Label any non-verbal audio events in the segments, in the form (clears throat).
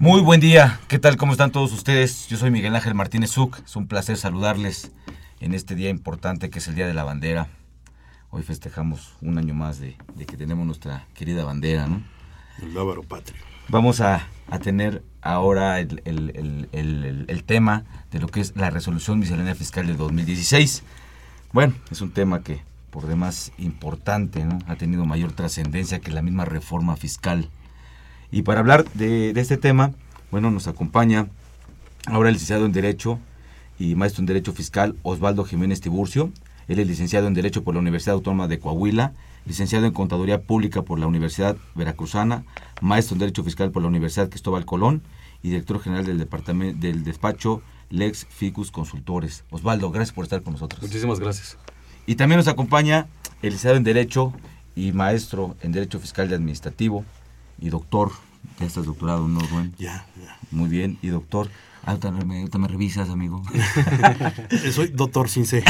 Muy buen día, ¿qué tal? ¿Cómo están todos ustedes? Yo soy Miguel Ángel Martínez Zuc, es un placer saludarles en este día importante que es el Día de la Bandera. Hoy festejamos un año más de, de que tenemos nuestra querida bandera, ¿no? El lábaro patrio. Vamos a, a tener ahora el, el- el- el- el tema de lo que es la resolución miscelánea fiscal de 2016. Bueno, es un tema que por demás importante, ¿no? Ha tenido mayor trascendencia que la misma reforma fiscal. Y para hablar de, de este tema, bueno, nos acompaña ahora el licenciado en Derecho y maestro en Derecho Fiscal Osvaldo Jiménez Tiburcio. Él es licenciado en Derecho por la Universidad Autónoma de Coahuila, licenciado en Contaduría Pública por la Universidad Veracruzana, maestro en Derecho Fiscal por la Universidad Cristóbal Colón y director general del departamento del despacho Lex Ficus Consultores. Osvaldo, gracias por estar con nosotros. Muchísimas gracias. Y también nos acompaña el licenciado en Derecho y maestro en Derecho Fiscal y Administrativo y doctor, ya estás doctorado, ¿no, Rubén? Ya, ya. Muy bien, y doctor, ahorita me, ahorita me revisas, amigo. (laughs) Soy doctor sin C.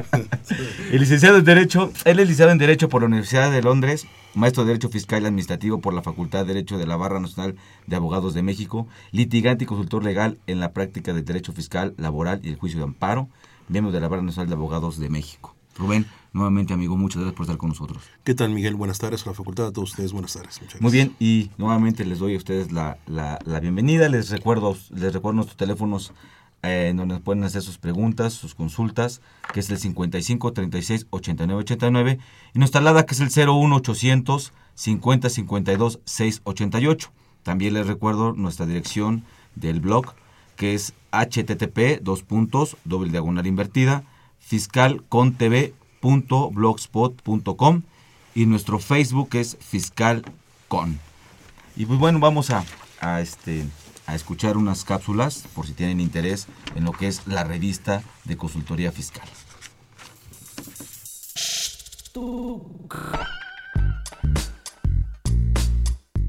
(laughs) El licenciado en Derecho, él es licenciado en Derecho por la Universidad de Londres, maestro de Derecho Fiscal y Administrativo por la Facultad de Derecho de la Barra Nacional de Abogados de México, litigante y consultor legal en la práctica del Derecho Fiscal, Laboral y el Juicio de Amparo, miembro de la Barra Nacional de Abogados de México. Rubén, nuevamente, amigo, muchas gracias por estar con nosotros. ¿Qué tal, Miguel? Buenas tardes a la facultad, a todos ustedes. Buenas tardes. Muchas Muy gracias. bien, y nuevamente les doy a ustedes la, la- la bienvenida. Les recuerdo, les recuerdo nuestros teléfonos eh, en donde pueden hacer sus preguntas, sus consultas, que es el 55 36 89 89, y nuestra alada que es el 01 800 50 52 688. También les recuerdo nuestra dirección del blog, que es http dos puntos doble diagonal invertida fiscalcontv.blogspot.com y nuestro Facebook es fiscalcon. Y pues bueno, vamos a, a, este, a escuchar unas cápsulas por si tienen interés en lo que es la revista de consultoría fiscal.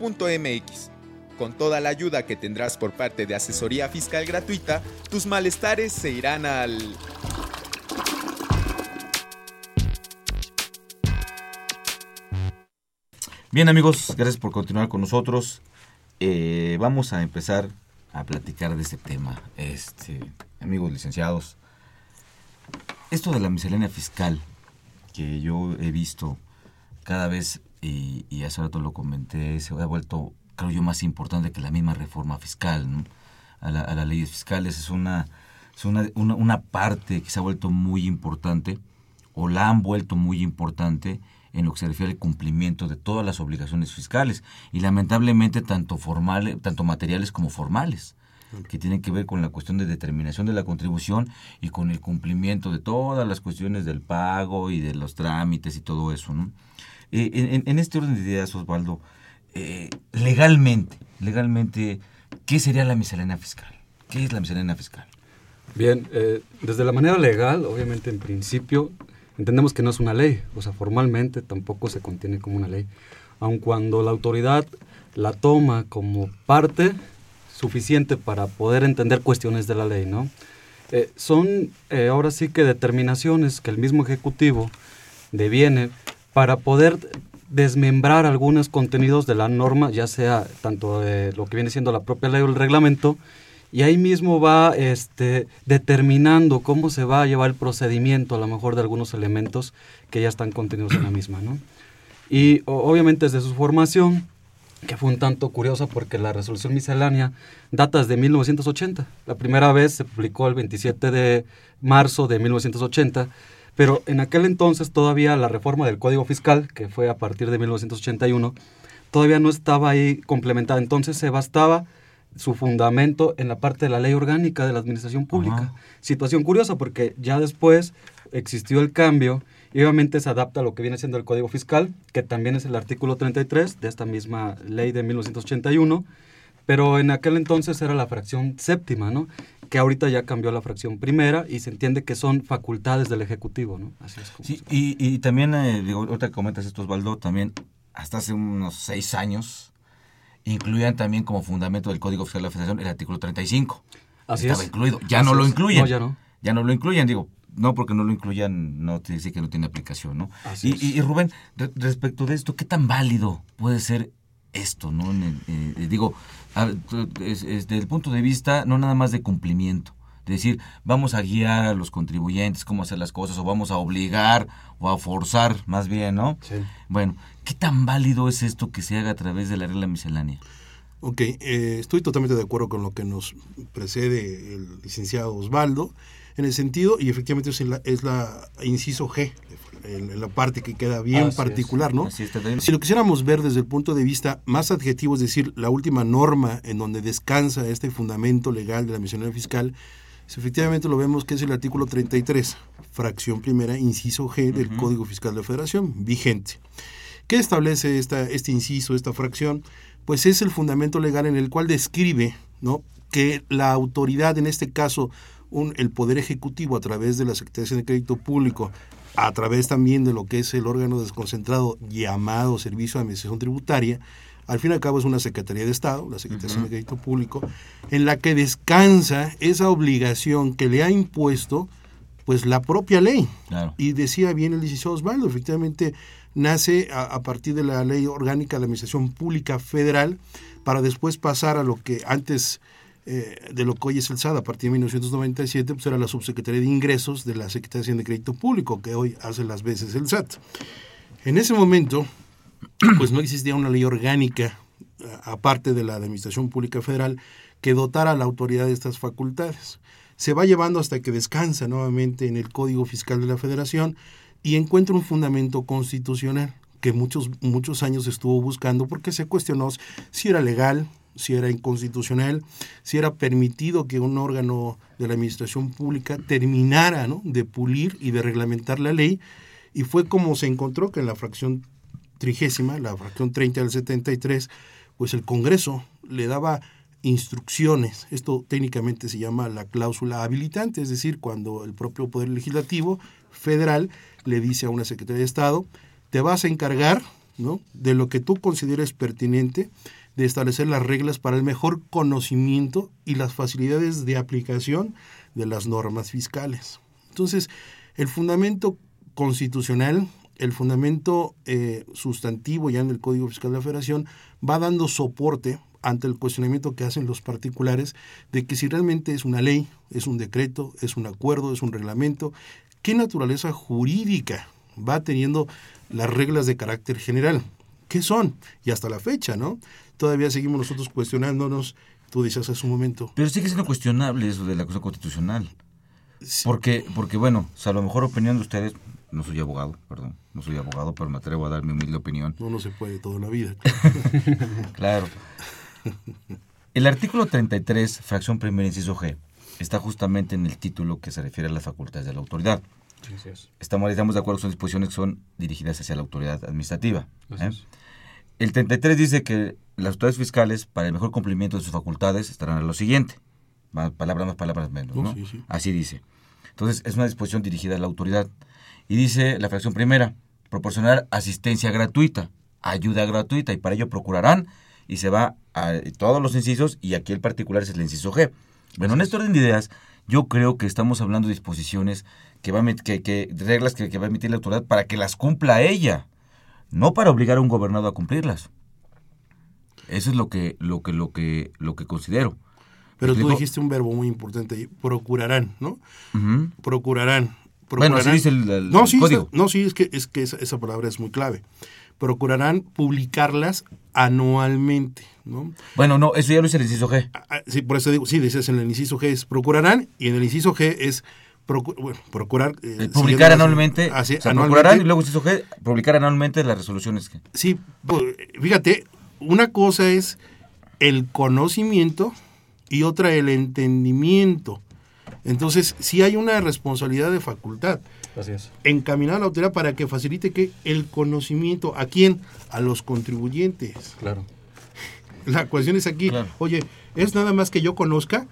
consultoriofiscal@fca.unam.mx. Con toda la ayuda que tendrás por parte de asesoría fiscal gratuita, tus malestares se irán al Bien amigos, gracias por continuar con nosotros. Eh, vamos a empezar a platicar de este tema. Este, amigos licenciados, esto de la miscelánea fiscal que yo he visto cada vez, y, y hace rato lo comenté, se ha vuelto, creo yo, más importante que la misma reforma fiscal ¿no? a, la- a las leyes fiscales. Es una, es una, una, una parte que se ha vuelto muy importante o la han vuelto muy importante en lo que se refiere al cumplimiento de todas las obligaciones fiscales y lamentablemente tanto formales, tanto materiales como formales que tienen que ver con la cuestión de determinación de la contribución y con el cumplimiento de todas las cuestiones del pago y de los trámites y todo eso. ¿no? Eh, en, este orden de ideas, Osvaldo, eh, legalmente, legalmente, ¿qué sería la miscelánea fiscal? ¿Qué es la miscelánea fiscal? Bien, eh, desde la manera legal, obviamente en principio, entendemos que no es una ley, o sea, formalmente tampoco se contiene como una ley, aun cuando la autoridad la toma como parte suficiente para poder entender cuestiones de la ley, ¿no? Son ahora sí que determinaciones que el mismo Ejecutivo deviene para poder desmembrar algunos contenidos de la norma, ya sea tanto de lo que viene siendo la propia ley o el reglamento, y ahí mismo va este, determinando cómo se va a llevar el procedimiento, a lo mejor de algunos elementos que ya están contenidos en la misma. ¿no? Y obviamente desde su formación, que fue un tanto curiosa porque la resolución miscelánea data desde 1980. La primera vez se publicó el 27 de marzo de 1980, pero en aquel entonces todavía la reforma del Código Fiscal, que fue a partir de 1981, todavía no estaba ahí complementada. Entonces se bastaba su fundamento en la parte de la ley orgánica de la administración pública. Situación curiosa porque ya después existió el cambio y obviamente se adapta a lo que viene siendo el Código Fiscal, que también es el artículo 33 de esta misma ley de 1981, pero en aquel entonces era la fracción séptima, ¿no? Que ahorita ya cambió la fracción primera y se entiende que son facultades del Ejecutivo, ¿no? Así es como sí, y, y, también, eh, digo, ahorita que comentas esto, Osvaldo, también hasta hace unos seis años incluían también como fundamento del Código Fiscal de la Federación el artículo 35. Así Estaba incluido. Ya no lo incluyen. ya no. Ya no lo incluyen, digo, no porque no lo incluyan, no te dice que no tiene aplicación, ¿no? y, y, Rubén, respecto de esto, ¿qué tan válido puede ser esto, no? Eh, digo, desde el punto de vista no nada más de cumplimiento, de decir, vamos a guiar a los contribuyentes cómo hacer las cosas, o vamos a obligar, o a forzar, más bien, ¿no? Sí. Bueno, ¿qué tan válido es esto que se haga a través de la regla miscelánea? Ok, eh, estoy totalmente de acuerdo con lo que nos precede el licenciado Osvaldo en el sentido, y efectivamente es la, es la inciso G, en, la parte que queda bien particular, ¿no? si lo quisiéramos ver desde el punto de vista más adjetivo, es decir, la última norma en donde descansa este fundamento legal de la misionería fiscal, efectivamente lo vemos que es el artículo 33, fracción primera, inciso G del Código Fiscal de la Federación, vigente. ¿Qué establece esta, este inciso, esta fracción? Pues es el fundamento legal en el cual describe ¿no? que la autoridad, en este caso el Poder Ejecutivo a través de la Secretaría de Crédito Público, a través también de lo que es el órgano desconcentrado llamado Servicio de Administración Tributaria, al fin y al cabo es una Secretaría de Estado, la Secretaría de Crédito Público, en la que descansa esa obligación que le ha impuesto pues la propia ley. Y decía bien el licenciado Osvaldo, efectivamente nace a, partir de la Ley Orgánica de la Administración Pública Federal para después pasar a lo que antes eh, de lo que hoy es el SAD a partir de 1997, pues era la subsecretaría de ingresos de la Secretaría de Crédito Público, que hoy hace las veces el SAT. En ese momento, (clears throat) pues no existía una ley orgánica, aparte de la Administración Pública Federal, que dotara a la autoridad de estas facultades. Se va llevando hasta que descansa nuevamente en el Código Fiscal de la Federación y encuentra un fundamento constitucional que muchos, muchos años estuvo buscando porque se cuestionó si era legal, si era inconstitucional, si era permitido que un órgano de la administración pública terminara de pulir y de reglamentar la ley, y fue como se encontró que en la fracción trigésima, la fracción 30 del 73, pues el Congreso le daba instrucciones, esto técnicamente se llama la cláusula habilitante, es decir, cuando el propio Poder Legislativo federal le dice a una Secretaría de Estado, te vas a encargar ¿no? de lo que tú consideres pertinente, de establecer las reglas para el mejor conocimiento y las facilidades de aplicación de las normas fiscales. Entonces, el fundamento constitucional, el fundamento eh, sustantivo ya en el Código Fiscal de la Federación va dando soporte ante el cuestionamiento que hacen los particulares de que si realmente es una ley, es un decreto, es un acuerdo, es un reglamento, ¿qué naturaleza jurídica va teniendo las reglas de carácter general? ¿Qué son? Y hasta la fecha, ¿no? todavía seguimos nosotros cuestionándonos, tú dices hace un momento. Pero sigue siendo cuestionable eso de la cosa constitucional. Porque, porque bueno, a lo mejor opinión de ustedes, no soy abogado, perdón, no soy abogado, pero me atrevo a dar mi humilde opinión. No, no se puede toda la vida. (laughs) claro. El artículo 33, fracción primera, inciso G, está justamente en el título que se refiere a las facultades de la autoridad. Estamos, estamos de acuerdo que son disposiciones que son dirigidas hacia la autoridad administrativa. ¿eh? El 33 dice que las autoridades fiscales, para el mejor cumplimiento de sus facultades, estarán a lo siguiente. Más palabras más, palabras menos. ¿no? Así dice. Entonces, es una disposición dirigida a la autoridad. Y dice la fracción primera, proporcionar asistencia gratuita, ayuda gratuita, y para ello procurarán, y se va a todos los incisos, y aquí el particular es el inciso G. Bueno, en este orden de ideas, yo creo que estamos hablando de disposiciones que va a que, que reglas que, que, va a emitir la autoridad para que las cumpla ella, no para obligar a un gobernado a cumplirlas. Eso es lo que lo que lo que lo que considero. Pero tú dijiste un verbo muy importante, procurarán, ¿no? procurararán, Bueno, así dice el, no, sí, código. no, sí, es que, es que esa, esa, palabra es muy clave. Procurarán publicarlas anualmente, ¿no? Bueno, no, eso ya lo dice el inciso G. Ah, sí, por eso digo, sí, dices en el inciso G es procurarán y en el inciso G es Procu bueno, procurar... Eh, publicar anualmente, así, o sea, anualmente. Procurarán y luego inciso G, publicar anualmente las resoluciones. Que... Sí, fíjate, una cosa es el conocimiento y otra el entendimiento. Entonces, sí hay una responsabilidad de facultad. Así es. Encaminar a la autoridad para que facilite que el conocimiento, ¿a quién? A los contribuyentes. Claro. La cuestión es aquí, claro. oye, ¿es nada más que yo conozca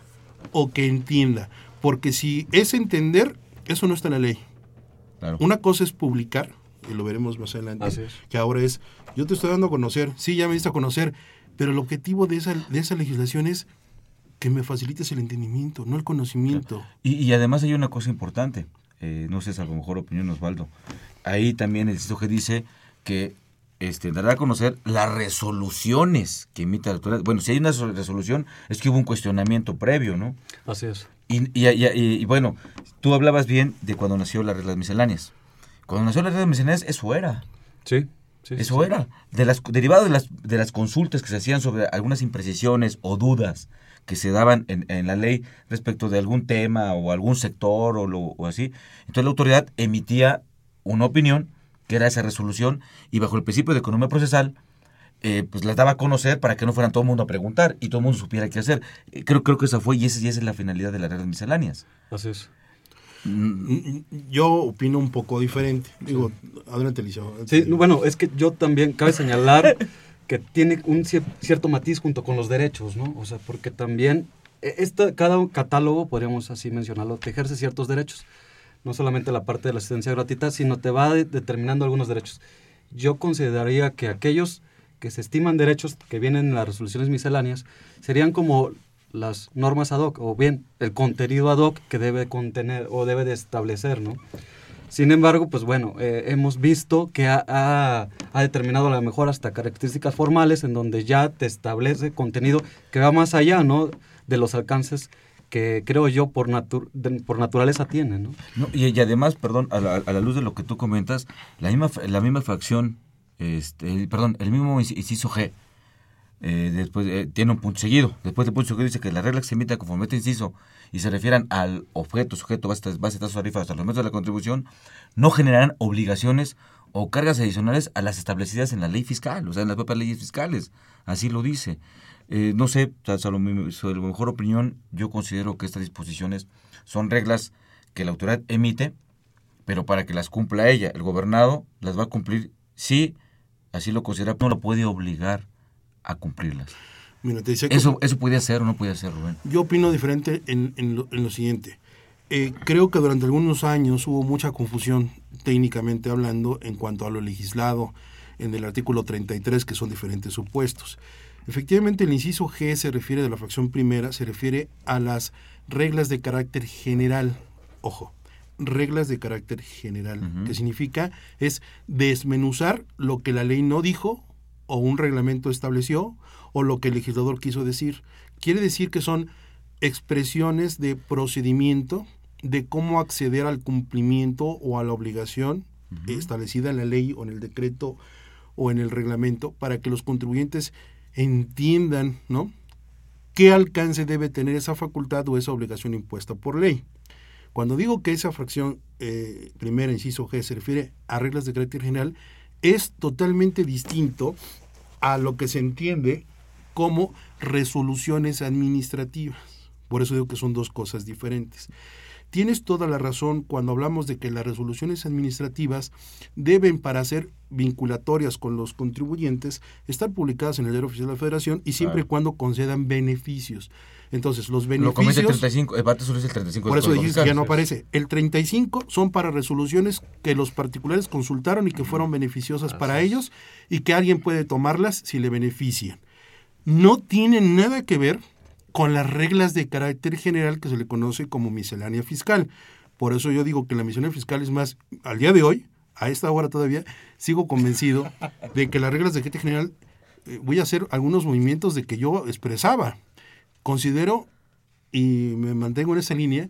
o que entienda? Porque si es entender, eso no está en la ley. Claro. Una cosa es publicar, y lo veremos más adelante, Así es. que ahora es, yo te estoy dando a conocer, sí, ya me diste a conocer, pero el objetivo de esa, de esa legislación es que me facilites el entendimiento, no el conocimiento. Y, y además hay una cosa importante, eh, no sé, es a lo mejor opinión Osvaldo. Ahí también el que dice que este, dará a conocer las resoluciones que emite la autoridad. Bueno, si hay una resolución, es que hubo un cuestionamiento previo, ¿no? Así es. Y, y, y, y bueno, tú hablabas bien de cuando nació las reglas misceláneas. Cuando nació las reglas misceláneas, eso era. Sí. Sí, eso sí, era. De las, derivado de las, de las consultas que se hacían sobre algunas imprecisiones o dudas que se daban en, en, la ley respecto de algún tema o algún sector o, lo, o así. Entonces la autoridad emitía una opinión, que era esa resolución, y bajo el principio de economía procesal, eh, pues las daba a conocer para que no fueran todo el mundo a preguntar y todo el mundo supiera qué hacer. Eh, creo, creo que esa fue y esa, y esa es la finalidad de las reglas misceláneas. Así es. Mm, Yo opino un poco diferente. Digo, adelante, Eliseo. Sí, bueno, es que yo también, cabe señalar que tiene un cierto matiz junto con los derechos, ¿no? O sea, porque también esta, cada catálogo, podríamos así mencionarlo, te ejerce ciertos derechos. No solamente la parte de la asistencia gratuita, sino te va de, determinando algunos derechos. Yo consideraría que aquellos que se estiman derechos que vienen en las resoluciones misceláneas serían como las normas ad hoc, o bien el contenido ad hoc que debe contener o debe de establecer, ¿no? Sin embargo, pues bueno, eh, hemos visto que ha, ha, ha, determinado a lo mejor hasta características formales en donde ya te establece contenido que va más allá, ¿no? De los alcances que creo yo por, natu por naturaleza tiene, ¿no? no y, además, perdón, a la, a la, luz de lo que tú comentas, la misma, la misma fracción, este, perdón, el mismo inciso G, eh, después eh, tiene un punto seguido. Después del punto seguido dice que las reglas que se emiten conforme este inciso y se refieran al objeto, sujeto, base, base tasa tarifa hasta los métodos de la contribución, no generarán obligaciones o cargas adicionales a las establecidas en la ley fiscal, o sea, en las propias leyes fiscales. Así lo dice. Eh, no sé, a lo, mejor opinión, yo considero que estas disposiciones son reglas que la autoridad emite, pero para que las cumpla ella, el gobernado las va a cumplir si así lo considera, no lo puede obligar a cumplirlas. Mira, te decía eso, eso puede ser o no puede ser, Rubén. Yo opino diferente en, en, lo, en lo, siguiente. Eh, creo que durante algunos años hubo mucha confusión, técnicamente hablando, en cuanto a lo legislado en el artículo 33, que son diferentes supuestos. Efectivamente, el inciso G se refiere de la fracción primera, se refiere a las reglas de carácter general. Ojo, reglas de carácter general, uh -huh. que significa es desmenuzar lo que la ley no dijo o un reglamento estableció o lo que el legislador quiso decir. Quiere decir que son expresiones de procedimiento de cómo acceder al cumplimiento o a la obligación uh -huh. establecida en la ley o en el decreto o en el reglamento para que los contribuyentes entiendan, ¿no? qué alcance debe tener esa facultad o esa obligación impuesta por ley. Cuando digo que esa fracción eh, primera, inciso G, se refiere a reglas de carácter general, es totalmente distinto a lo que se entiende como resoluciones administrativas. Por eso digo que son dos cosas diferentes. Tienes toda la razón cuando hablamos de que las resoluciones administrativas deben, para ser vinculatorias con los contribuyentes, estar publicadas en el Diario Oficial de la Federación y siempre y cuando concedan beneficios. Entonces, los beneficios... Lo el 35, el solo es el 35. Por eso dijiste que ya no aparece. El 35 son para resoluciones que los particulares consultaron y que fueron beneficiosas para ellos y que alguien puede tomarlas si le benefician. No tienen nada que ver con las reglas de carácter general que se le conoce como miscelánea fiscal. Por eso yo digo que la miscelánea fiscal es más, al día de hoy, a esta hora todavía, sigo convencido de que las reglas de carácter general, eh, voy a hacer algunos movimientos de que yo expresaba. Considero, y me mantengo en esa línea,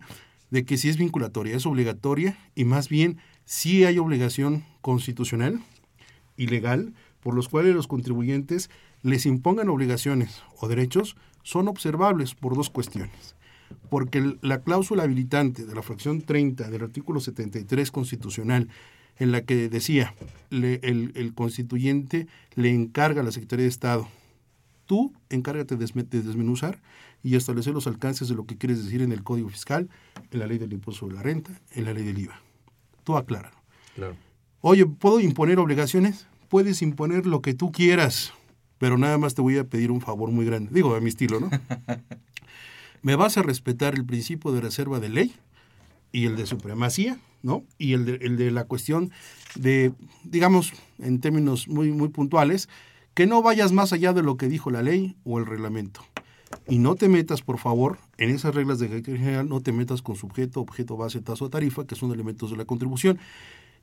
de que si es vinculatoria, es obligatoria, y más bien si hay obligación constitucional y legal por los cuales los contribuyentes les impongan obligaciones o derechos son observables por dos cuestiones. Porque la cláusula habilitante de la fracción 30 del artículo 73 constitucional, en la que decía el, constituyente le encarga a la Secretaría de Estado, tú encárgate de, desmenuzar y establecer los alcances de lo que quieres decir en el Código Fiscal, en la ley del impuesto sobre la renta, en la ley del IVA. Tú acláralo. Claro. Oye, ¿puedo imponer obligaciones? Puedes imponer lo que tú quieras pero nada más te voy a pedir un favor muy grande. Digo, a mi estilo, ¿no? (laughs) Me vas a respetar el principio de reserva de ley y el de supremacía, ¿no? Y el de, el de la cuestión de, digamos, en términos muy, muy puntuales, que no vayas más allá de lo que dijo la ley o el reglamento. Y no te metas, por favor, en esas reglas de carácter general, no te metas con sujeto, objeto, base, tasa o tarifa, que son elementos de la contribución.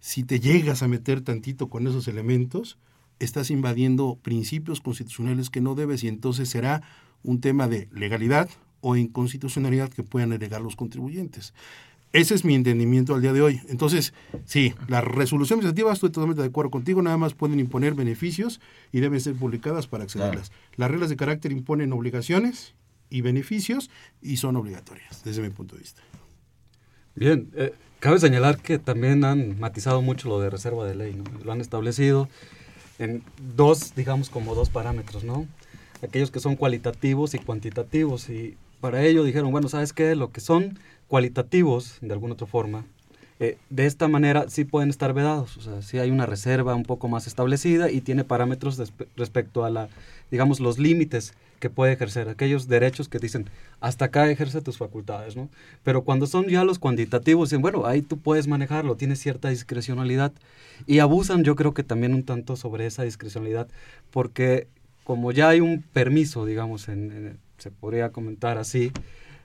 Si te llegas a meter tantito con esos elementos, estás invadiendo principios constitucionales que no debes y entonces será un tema de legalidad o inconstitucionalidad que puedan alegar los contribuyentes. Ese es mi entendimiento al día de hoy. Entonces, sí, la resolución administrativa, estoy totalmente de acuerdo contigo, nada más pueden imponer beneficios y deben ser publicadas para accederlas. Las reglas de carácter imponen obligaciones y beneficios y son obligatorias, desde mi punto de vista. Bien, eh, cabe señalar que también han matizado mucho lo de reserva de ley, ¿no? Lo han establecido en dos, digamos, como dos parámetros, ¿no? Aquellos que son cualitativos y cuantitativos. Y para ello dijeron, bueno, ¿sabes qué? Lo que son cualitativos, de alguna otra forma, eh, de esta manera sí pueden estar vedados. O sea, sí hay una reserva un poco más establecida y tiene parámetros respecto a la, digamos, los límites que puede ejercer, aquellos derechos que dicen, hasta acá ejerce tus facultades, ¿no? Pero cuando son ya los cuantitativos, dicen, bueno, ahí tú puedes manejarlo, tienes cierta discrecionalidad. Y abusan yo creo que también un tanto sobre esa discrecionalidad, porque como ya hay un permiso, digamos, se podría comentar así,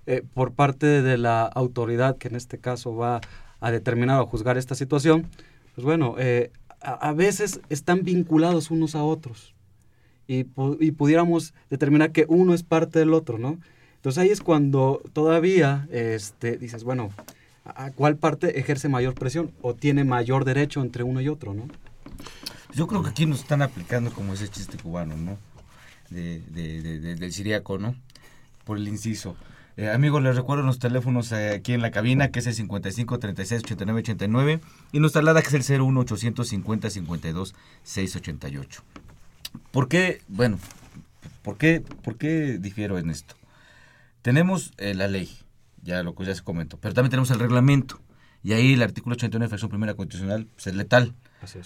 eh, por parte de la autoridad que en este caso va a determinar o juzgar esta situación, pues bueno, eh, a veces están vinculados unos a otros y, pudiéramos determinar que uno es parte del otro, ¿no? Entonces ahí es cuando todavía este, dices, bueno, ¿a cuál parte ejerce mayor presión o tiene mayor derecho entre uno y otro, ¿no? Yo creo que aquí nos están aplicando como ese chiste cubano, ¿no? De, del siriaco, ¿no? Por el inciso. Eh, amigos, les recuerdo los teléfonos eh, aquí en la cabina, que es el 55 36 89 89, y nuestra alada que es el 01 850 52 688. ¿Por qué? Bueno, ¿por qué, por qué difiero en esto? Tenemos eh, la ley, ya lo que ya se comentó, pero también tenemos el reglamento. Y ahí el artículo 89 de la fracción primera constitucional pues, es letal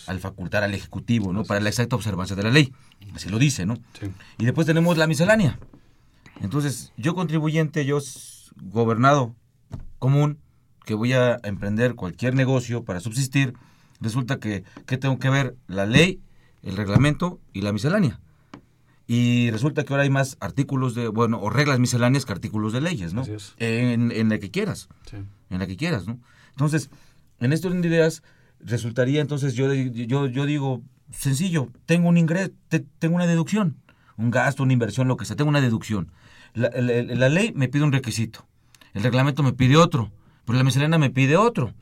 al facultar al Ejecutivo, ¿no? Para la exacta observancia de la ley. Así lo dice, ¿no? Y después tenemos la miscelánea. Entonces, yo contribuyente, yo gobernado común, que voy a emprender cualquier negocio para subsistir, resulta que, que tengo que ver la ley el reglamento y la miscelánea. Y resulta que ahora hay más artículos de, bueno, o reglas misceláneas que artículos de leyes, ¿no? En, en, la que quieras. En la que quieras, ¿no? Entonces, en este orden de ideas, resultaría entonces, yo, yo, yo digo, sencillo, tengo un ingreso, tengo una deducción, un gasto, una inversión, lo que sea, tengo una deducción. La, la ley me pide un requisito, el reglamento me pide otro, pero la miscelánea me pide otro.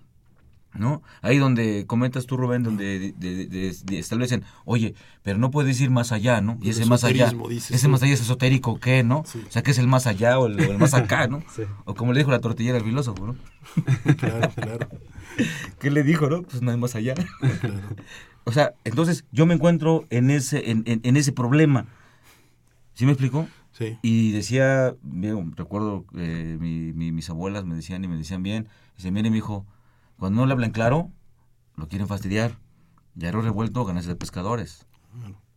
¿no? Ahí donde comentas tú, Rubén, donde de- de- de- establecen, oye, pero no puedes ir más allá, ¿no? Y ese más allá, dices ese más allá es esotérico, ¿qué, no? O sea, que es el más allá o el, o el más acá, ¿no? (laughs) Sí. O como le dijo la tortillera al filósofo, ¿no? (laughs) Claro, claro. (laughs) ¿Qué le dijo, no? Pues no es más allá. O sea, entonces yo me encuentro en ese, en, en- en ese problema. ¿Sí me explicó? Sí. Y decía, bien, recuerdo eh, mi- mi- mis abuelas me decían y me decían bien, dice, mire mi hijo, cuando no le hablan claro, lo quieren fastidiar. Y arroz revuelto, ganancias de pescadores.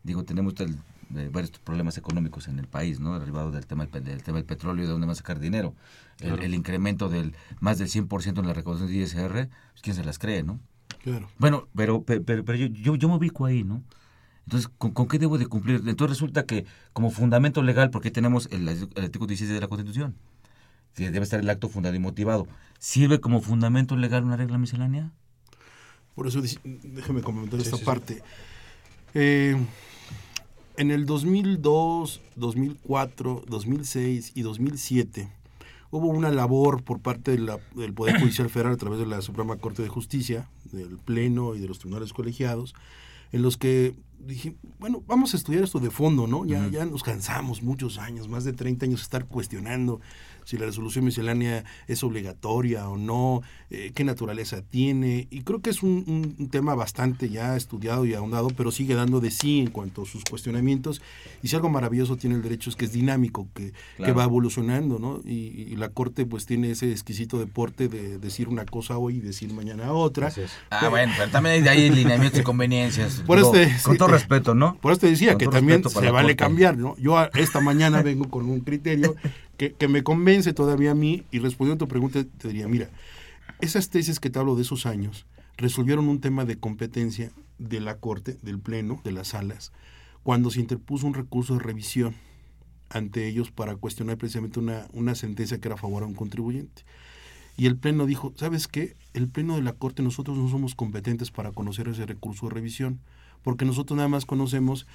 Digo, tenemos el- eh, varios problemas económicos en el país, ¿no? Derivado del tema del, tema del petróleo y de dónde va a sacar dinero. El, Claro. el incremento del más del 100% en la recaudación de ISR, pues, ¿quién se las cree, no? Claro. Bueno, pero, pe- pero, pero yo, yo, yo me ubico ahí, ¿no? Entonces, ¿con, con qué debo de cumplir? Entonces resulta que como fundamento legal, porque tenemos el, el artículo 16 de la Constitución, que debe estar el acto fundado y motivado, ¿sirve como fundamento legal una regla miscelánea? Por eso, déjeme comentar Sí, esta sí, sí. parte. Eh, en el 2002, 2004, 2006 y 2007 hubo una labor por parte de la- del Poder (coughs) Judicial Federal a través de la Suprema Corte de Justicia, del Pleno y de los tribunales colegiados, en los que dije, bueno, vamos a estudiar esto de fondo, ¿no? Ya, ya nos cansamos muchos años, más de 30 años, estar cuestionando si la resolución miscelánea es obligatoria o no, eh, qué naturaleza tiene. Y creo que es un, un- un tema bastante ya estudiado y ahondado, pero sigue dando de sí en cuanto a sus cuestionamientos. Y si algo maravilloso tiene el derecho es que es dinámico, que, que va evolucionando, ¿no? Y, y la Corte pues tiene ese exquisito deporte de decir una cosa hoy y decir mañana otra. Ah, bueno, pero también hay lineamientos y conveniencias. (laughs) Por Digo, este, con (laughs) sí. Respeto, ¿no? Por eso te decía que también se vale cambiar, ¿no? Yo esta mañana vengo con un criterio que, que me convence todavía a mí y respondiendo a tu pregunta te diría, mira, esas tesis que te hablo de esos años resolvieron un tema de competencia de la Corte, del Pleno, de las salas, cuando se interpuso un recurso de revisión ante ellos para cuestionar precisamente una, una sentencia que era a favor a un contribuyente. Y el Pleno dijo, ¿sabes qué? El Pleno de la Corte nosotros no somos competentes para conocer ese recurso de revisión, porque nosotros nada más conocemos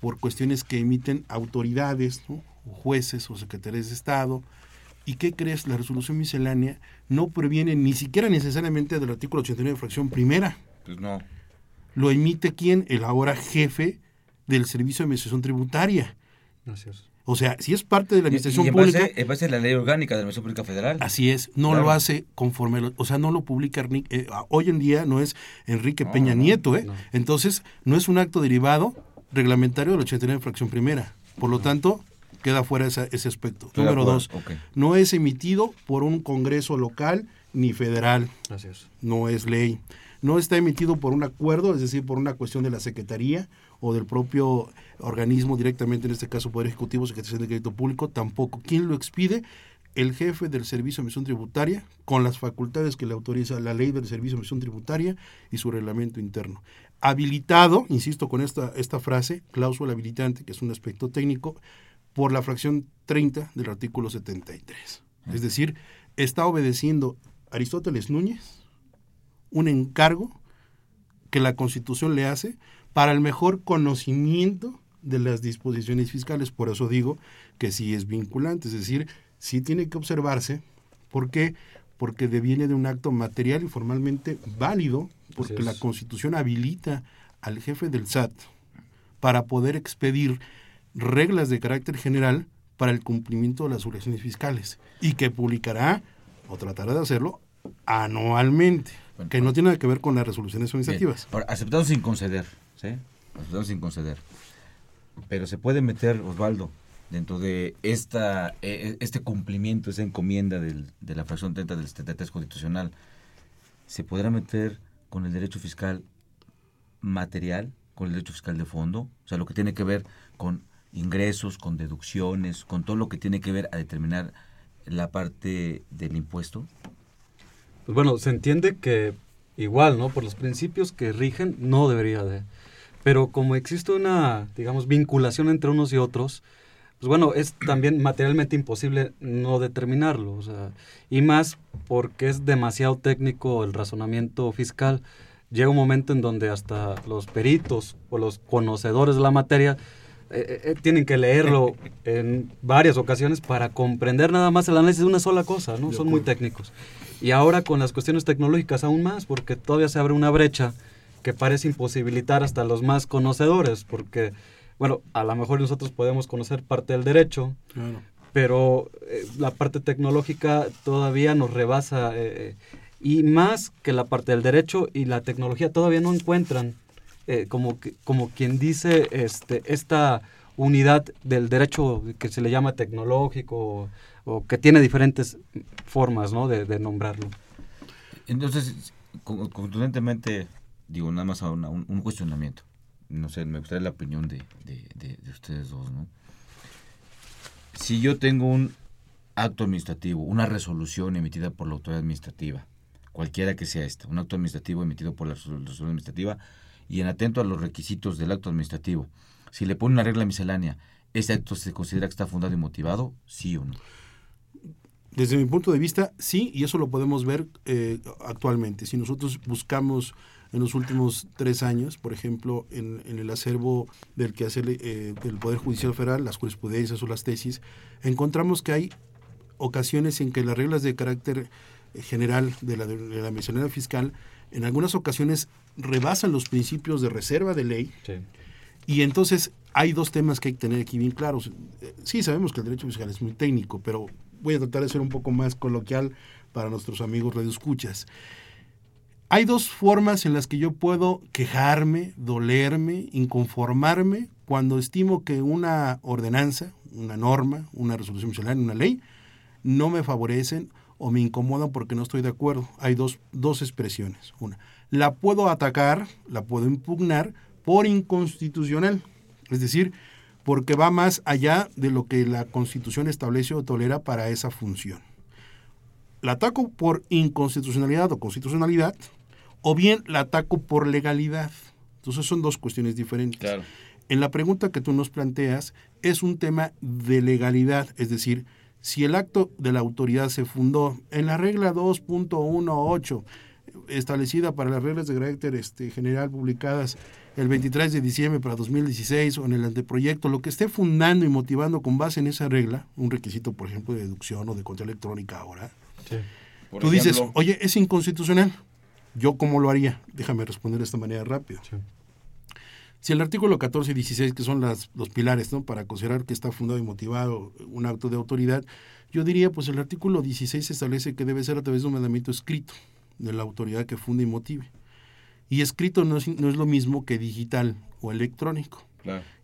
por cuestiones que emiten autoridades, ¿no? o jueces o secretarios de Estado. ¿Y qué crees? La resolución miscelánea no previene ni siquiera necesariamente del artículo 89 fracción primera. Pues no. Lo emite quien? El ahora jefe del Servicio de Administración Tributaria. Es. O sea, si es parte de la Y- Administración y en Pública, base, en base a la ley orgánica de la Administración Pública Federal. Así es, no Claro. lo hace conforme, lo- o sea, no lo publica, eh, hoy en día no es Enrique No, Peña no, Nieto, ¿eh? no. Entonces, no es un acto derivado reglamentario del 89 fracción primera. Por lo tanto, queda fuera esa- ese aspecto. Estoy Número dos, no es emitido por un Congreso local ni federal. Así es. No es ley. No está emitido por un acuerdo, es decir, por una cuestión de la Secretaría o del propio organismo directamente, en este caso Poder Ejecutivo, Secretaría de Crédito Público, tampoco. ¿Quién lo expide? El jefe del Servicio de Emisión Tributaria, con las facultades que le autoriza la ley del Servicio de Emisión Tributaria y su reglamento interno. Habilitado, insisto con esta, esta frase, cláusula habilitante, que es un aspecto técnico, por la fracción 30 del artículo 73. Es decir, está obedeciendo Aristóteles Núñez un encargo que la Constitución le hace para el mejor conocimiento de las disposiciones fiscales. Por eso digo que sí es vinculante, es decir, sí tiene que observarse. ¿Por qué? Porque deviene de un acto material y formalmente válido, porque la. Constitución habilita al jefe del SAT para poder expedir reglas de carácter general para el cumplimiento de las obligaciones fiscales y que publicará o tratará de hacerlo anualmente, que no tiene nada que ver con las resoluciones administrativas. Aceptado sin conceder, ¿sí? Sin conceder. Pero se puede meter, Osvaldo, dentro de esta eh, este cumplimiento, esa encomienda del- de la fracción 30 del 73 constitucional, ¿se podrá meter con el derecho fiscal material, con el derecho fiscal de fondo? O sea, lo que tiene que ver con ingresos, con deducciones, con todo lo que tiene que ver a determinar la parte del impuesto. Pues bueno, se entiende que igual, ¿no? Por los principios que rigen, no debería de. Pero como existe una, digamos, vinculación entre unos y otros, pues bueno, es también materialmente imposible no determinarlo. O sea, y más porque es demasiado técnico el razonamiento fiscal. Llega un momento en donde hasta los peritos o los conocedores de la materia eh, eh, tienen que leerlo (laughs) en varias ocasiones para comprender nada más el análisis de una sola cosa, ¿no? Son muy técnicos. Y ahora con las cuestiones tecnológicas aún más, porque todavía se abre una brecha que parece imposibilitar hasta los más conocedores, porque, bueno, a lo mejor nosotros podemos conocer parte del derecho, pero eh, la parte tecnológica todavía nos rebasa, y más que la parte del derecho y la tecnología todavía no encuentran eh, como, como quien dice, este, esta unidad del derecho que se le llama tecnológico o, que tiene diferentes formas ¿no? de, nombrarlo. Entonces, contundentemente, digo, nada más un, un, cuestionamiento. No sé, me gustaría la opinión de, de, ustedes dos. ¿no? Si yo tengo un acto administrativo, una resolución emitida por la autoridad administrativa, cualquiera que sea esta, un acto administrativo emitido por la resolución administrativa, y en atento a los requisitos del acto administrativo, si le pone una regla miscelánea, ¿ese acto se considera que está fundado y motivado? ¿Sí o no? Desde mi punto de vista, sí, y eso lo podemos ver eh, actualmente. Si nosotros buscamos en los últimos tres años, por ejemplo, en, el acervo del que hace eh, del Poder Judicial Federal, las jurisprudencias o las tesis, encontramos que hay ocasiones en que las reglas de carácter general de la, de la miscelánea fiscal en algunas ocasiones rebasan los principios de reserva de ley. Y entonces hay dos temas que hay que tener aquí bien claros. Sí, sabemos que el derecho fiscal es muy técnico, pero voy a tratar de ser un poco más coloquial para nuestros amigos radioescuchas. Hay dos formas en las que yo puedo quejarme, dolerme, inconformarme cuando estimo que una ordenanza, una norma, una resolución miscelánea, una ley, no me favorecen o me incomodan porque no estoy de acuerdo. Hay dos, dos expresiones. Una, la puedo atacar, la puedo impugnar por inconstitucional. Es decir, porque va más allá de lo que la Constitución establece o tolera para esa función. La ataco por inconstitucionalidad o constitucionalidad, o bien la ataco por legalidad. Entonces son dos cuestiones diferentes. En la pregunta que tú nos planteas es un tema de legalidad, es decir, si el acto de la autoridad se fundó en la regla 2.18, establecida para las reglas de carácter este, general publicadas el 23 de diciembre para 2016 o en el anteproyecto, lo que esté fundando y motivando con base en esa regla, un requisito, por ejemplo, de deducción o de contra electrónica ahora, tú dices, oye, es inconstitucional. ¿Yo cómo lo haría? Déjame responder de esta manera rápida. Si el artículo 14 y 16, que son las, los pilares ¿no? para considerar que está fundado y motivado un acto de autoridad, yo diría, pues el artículo 16 establece que debe ser a través de un mandamiento escrito de la autoridad que funde y motive. Y escrito no es, no es lo mismo que digital o electrónico.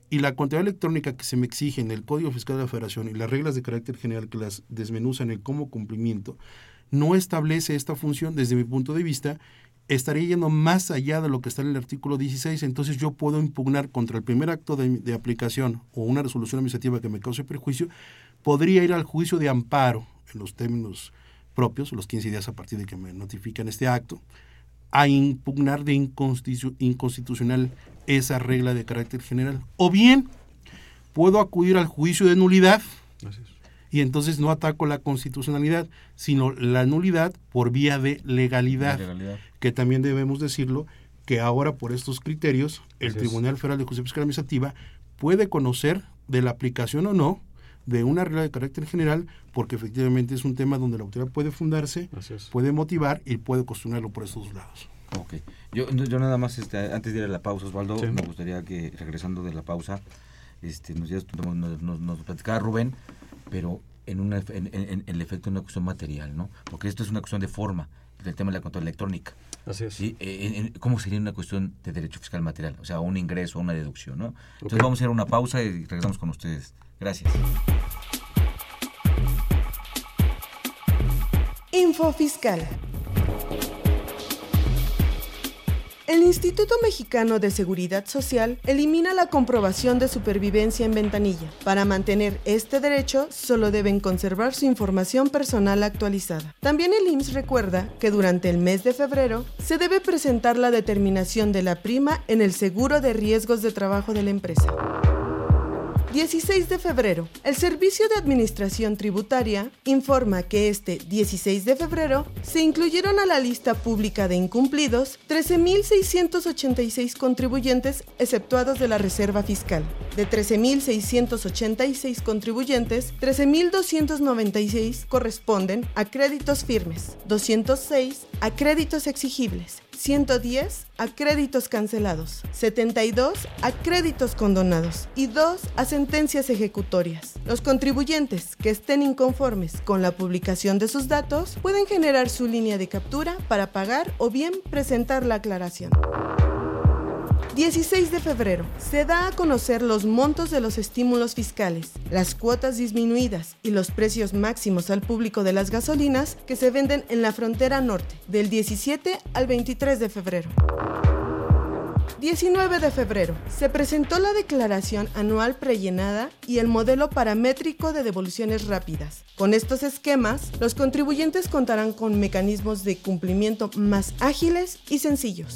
Y la cuantía electrónica que se me exige en el Código Fiscal de la Federación y las reglas de carácter general que las desmenuzan el como cumplimiento, no establece esta función desde mi punto de vista estaría yendo más allá de lo que está en el artículo 16, entonces yo puedo impugnar contra el primer acto de, aplicación o una resolución administrativa que me cause perjuicio, podría ir al juicio de amparo en los términos propios, los 15 días a partir de que me notifican este acto, a impugnar de inconstitucional esa regla de carácter general. O bien puedo acudir al juicio de nulidad y entonces no ataco la constitucionalidad, sino la nulidad por vía de legalidad, que también debemos decirlo, que ahora por estos criterios el Tribunal Federal de Justicia Fiscal Administrativa puede conocer de la aplicación o no de una regla de carácter general, porque efectivamente es un tema donde la autoridad puede fundarse, puede motivar y puede construirlo por estos dos lados. Ok. Yo, yo nada más, este, antes de ir a la pausa, Osvaldo, me gustaría que, regresando de la pausa, este, nos, nos, nos, nos platicara Rubén pero en, una, en, el efecto de una cuestión material, ¿no? Porque esto es una cuestión de forma, del tema de la control electrónica. Así es. ¿sí? ¿Cómo sería una cuestión de derecho fiscal material? O sea, un ingreso, una deducción, ¿no? Entonces vamos a hacer una pausa y regresamos con ustedes. Gracias. Info Fiscal. El Instituto Mexicano de Seguridad Social elimina la comprobación de supervivencia en ventanilla. Para mantener este derecho, solo deben conservar su información personal actualizada. También el IMSS recuerda que durante el mes de febrero se debe presentar la determinación de la prima en el seguro de riesgos de trabajo de la empresa. 16 de febrero. El Servicio de Administración Tributaria informa que este 16 de febrero se incluyeron a la lista pública de incumplidos 13.686 contribuyentes exceptuados de la Reserva Fiscal. De 13.686 contribuyentes, 13.296 corresponden a créditos firmes, 206 a créditos exigibles, 110 a créditos cancelados, 72 a créditos condonados y 2 a sentencias ejecutorias. Los contribuyentes que estén inconformes con la publicación de sus datos pueden generar su línea de captura para pagar o bien presentar la aclaración. 16 de febrero. Se da a conocer los montos de los estímulos fiscales, las cuotas disminuidas y los precios máximos al público de las gasolinas que se venden en la frontera norte, del 17 al 23 de febrero. 19 de febrero. Se presentó la declaración anual prellenada y el modelo paramétrico de devoluciones rápidas. Con estos esquemas, los contribuyentes contarán con mecanismos de cumplimiento más ágiles y sencillos.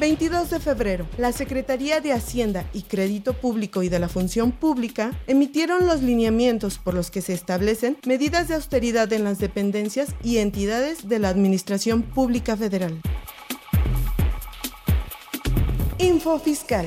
22 de febrero, la Secretaría de Hacienda y Crédito Público y de la Función Pública emitieron los lineamientos por los que se establecen medidas de austeridad en las dependencias y entidades de la Administración Pública Federal. Info Fiscal.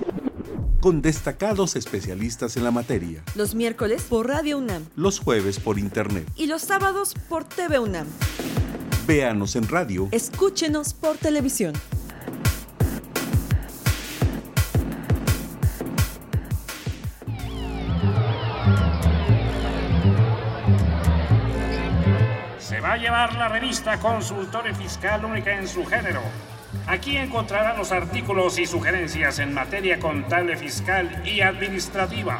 con destacados especialistas en la materia. Los miércoles por Radio UNAM. Los jueves por Internet. Y los sábados por TV UNAM. Véanos en radio. Escúchenos por televisión. Se va a llevar la revista Consultorio Fiscal única en su género Aquí encontrará los artículos y sugerencias en materia contable, fiscal y administrativa.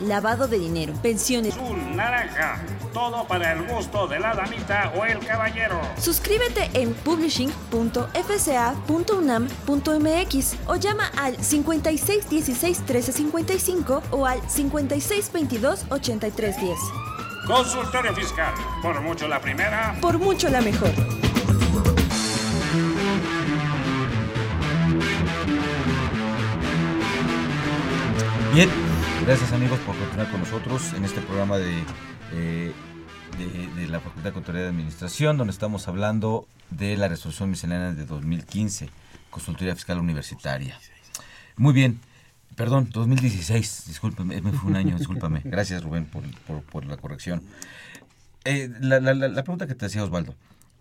lavado de dinero, pensiones. Azul, naranja, todo para el gusto de la damita o el caballero. Suscríbete en publishing.fca.unam.mx o llama al 5616 1355 o al 5622 8310. Consultorio Fiscal, por mucho la primera, por mucho la mejor. Bien, Gracias amigos por continuar con nosotros en este programa de, eh, de, la Facultad de Contaduría de Administración, donde estamos hablando de la resolución miscelánea de 2015, Consultoría Fiscal Universitaria. Muy bien, perdón, 2016, discúlpeme, me fue un año, discúlpame. Gracias Rubén por, la corrección. Eh, la, pregunta que te decía Osvaldo,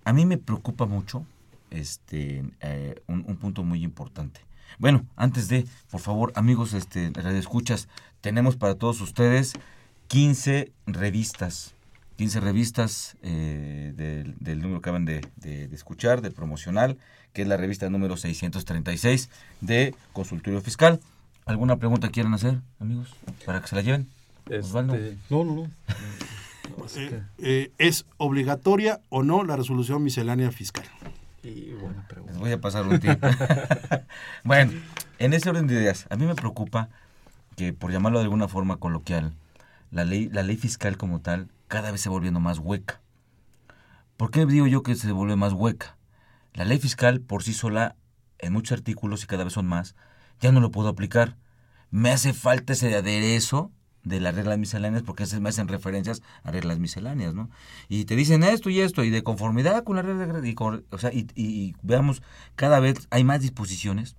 a mí me preocupa mucho este, eh, un punto muy importante. Bueno, antes de, por favor, amigos este, Radio Escuchas, tenemos para todos ustedes 15 revistas. 15 revistas eh, del, número que acaban de, escuchar, de promocional, que es la revista número 636 de Consultorio Fiscal. ¿Alguna pregunta quieren hacer, amigos, para que se la lleven? Este, no, no, no. (laughs) Eh, eh, ¿Es obligatoria o no la resolución miscelánea fiscal? Y Les voy a pasar un tiempo. (laughs) bueno, en ese orden de ideas, a mí me preocupa que, por llamarlo de alguna forma coloquial, la ley, la ley fiscal como tal cada vez se volviendo más hueca. ¿Por qué digo yo que se vuelve más hueca? La ley fiscal por sí sola, en muchos artículos y cada vez son más, ya no lo puedo aplicar. Me hace falta ese aderezo de las reglas misceláneas porque se me hacen referencias a reglas misceláneas, ¿no? Y te dicen esto y esto y de conformidad con la regla, y, o sea, y, veamos, cada vez hay más disposiciones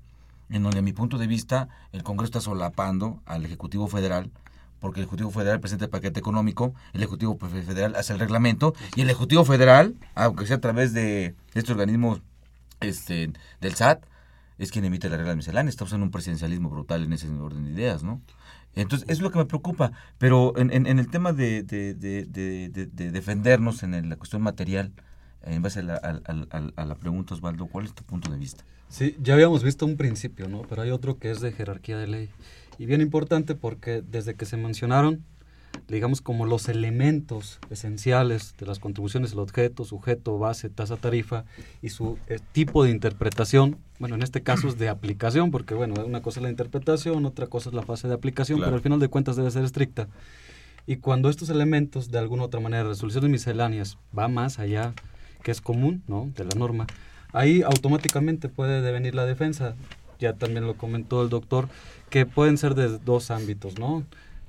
en donde a mi punto de vista el Congreso está solapando al Ejecutivo Federal porque el Ejecutivo Federal presenta el paquete económico, el Ejecutivo Federal hace el reglamento y el Ejecutivo Federal, aunque sea a través de este organismo este, del SAT, es quien emite la regla miscelánea. Estamos en un presidencialismo brutal en ese orden de ideas, ¿no? Entonces, es lo que me preocupa. Pero en, el tema de, de, de, defendernos en la cuestión material, en base a la, a, la pregunta, Osvaldo, ¿cuál es tu punto de vista? Sí, ya habíamos visto un principio, ¿no? Pero hay otro que es de jerarquía de ley. Y bien importante porque desde que se mencionaron, digamos, como los elementos esenciales de las contribuciones, el objeto, sujeto, base, tasa, tarifa y su eh, tipo de interpretación, bueno, en este caso es de aplicación, porque bueno, una cosa es la interpretación, otra cosa es la fase de aplicación, pero al final de cuentas debe ser estricta. Y cuando estos elementos, de alguna u otra manera, resoluciones misceláneas, va más allá, que es común, ¿no?, de la norma, ahí automáticamente puede devenir la defensa. Ya también lo comentó el doctor, que pueden ser de dos ámbitos, ¿no?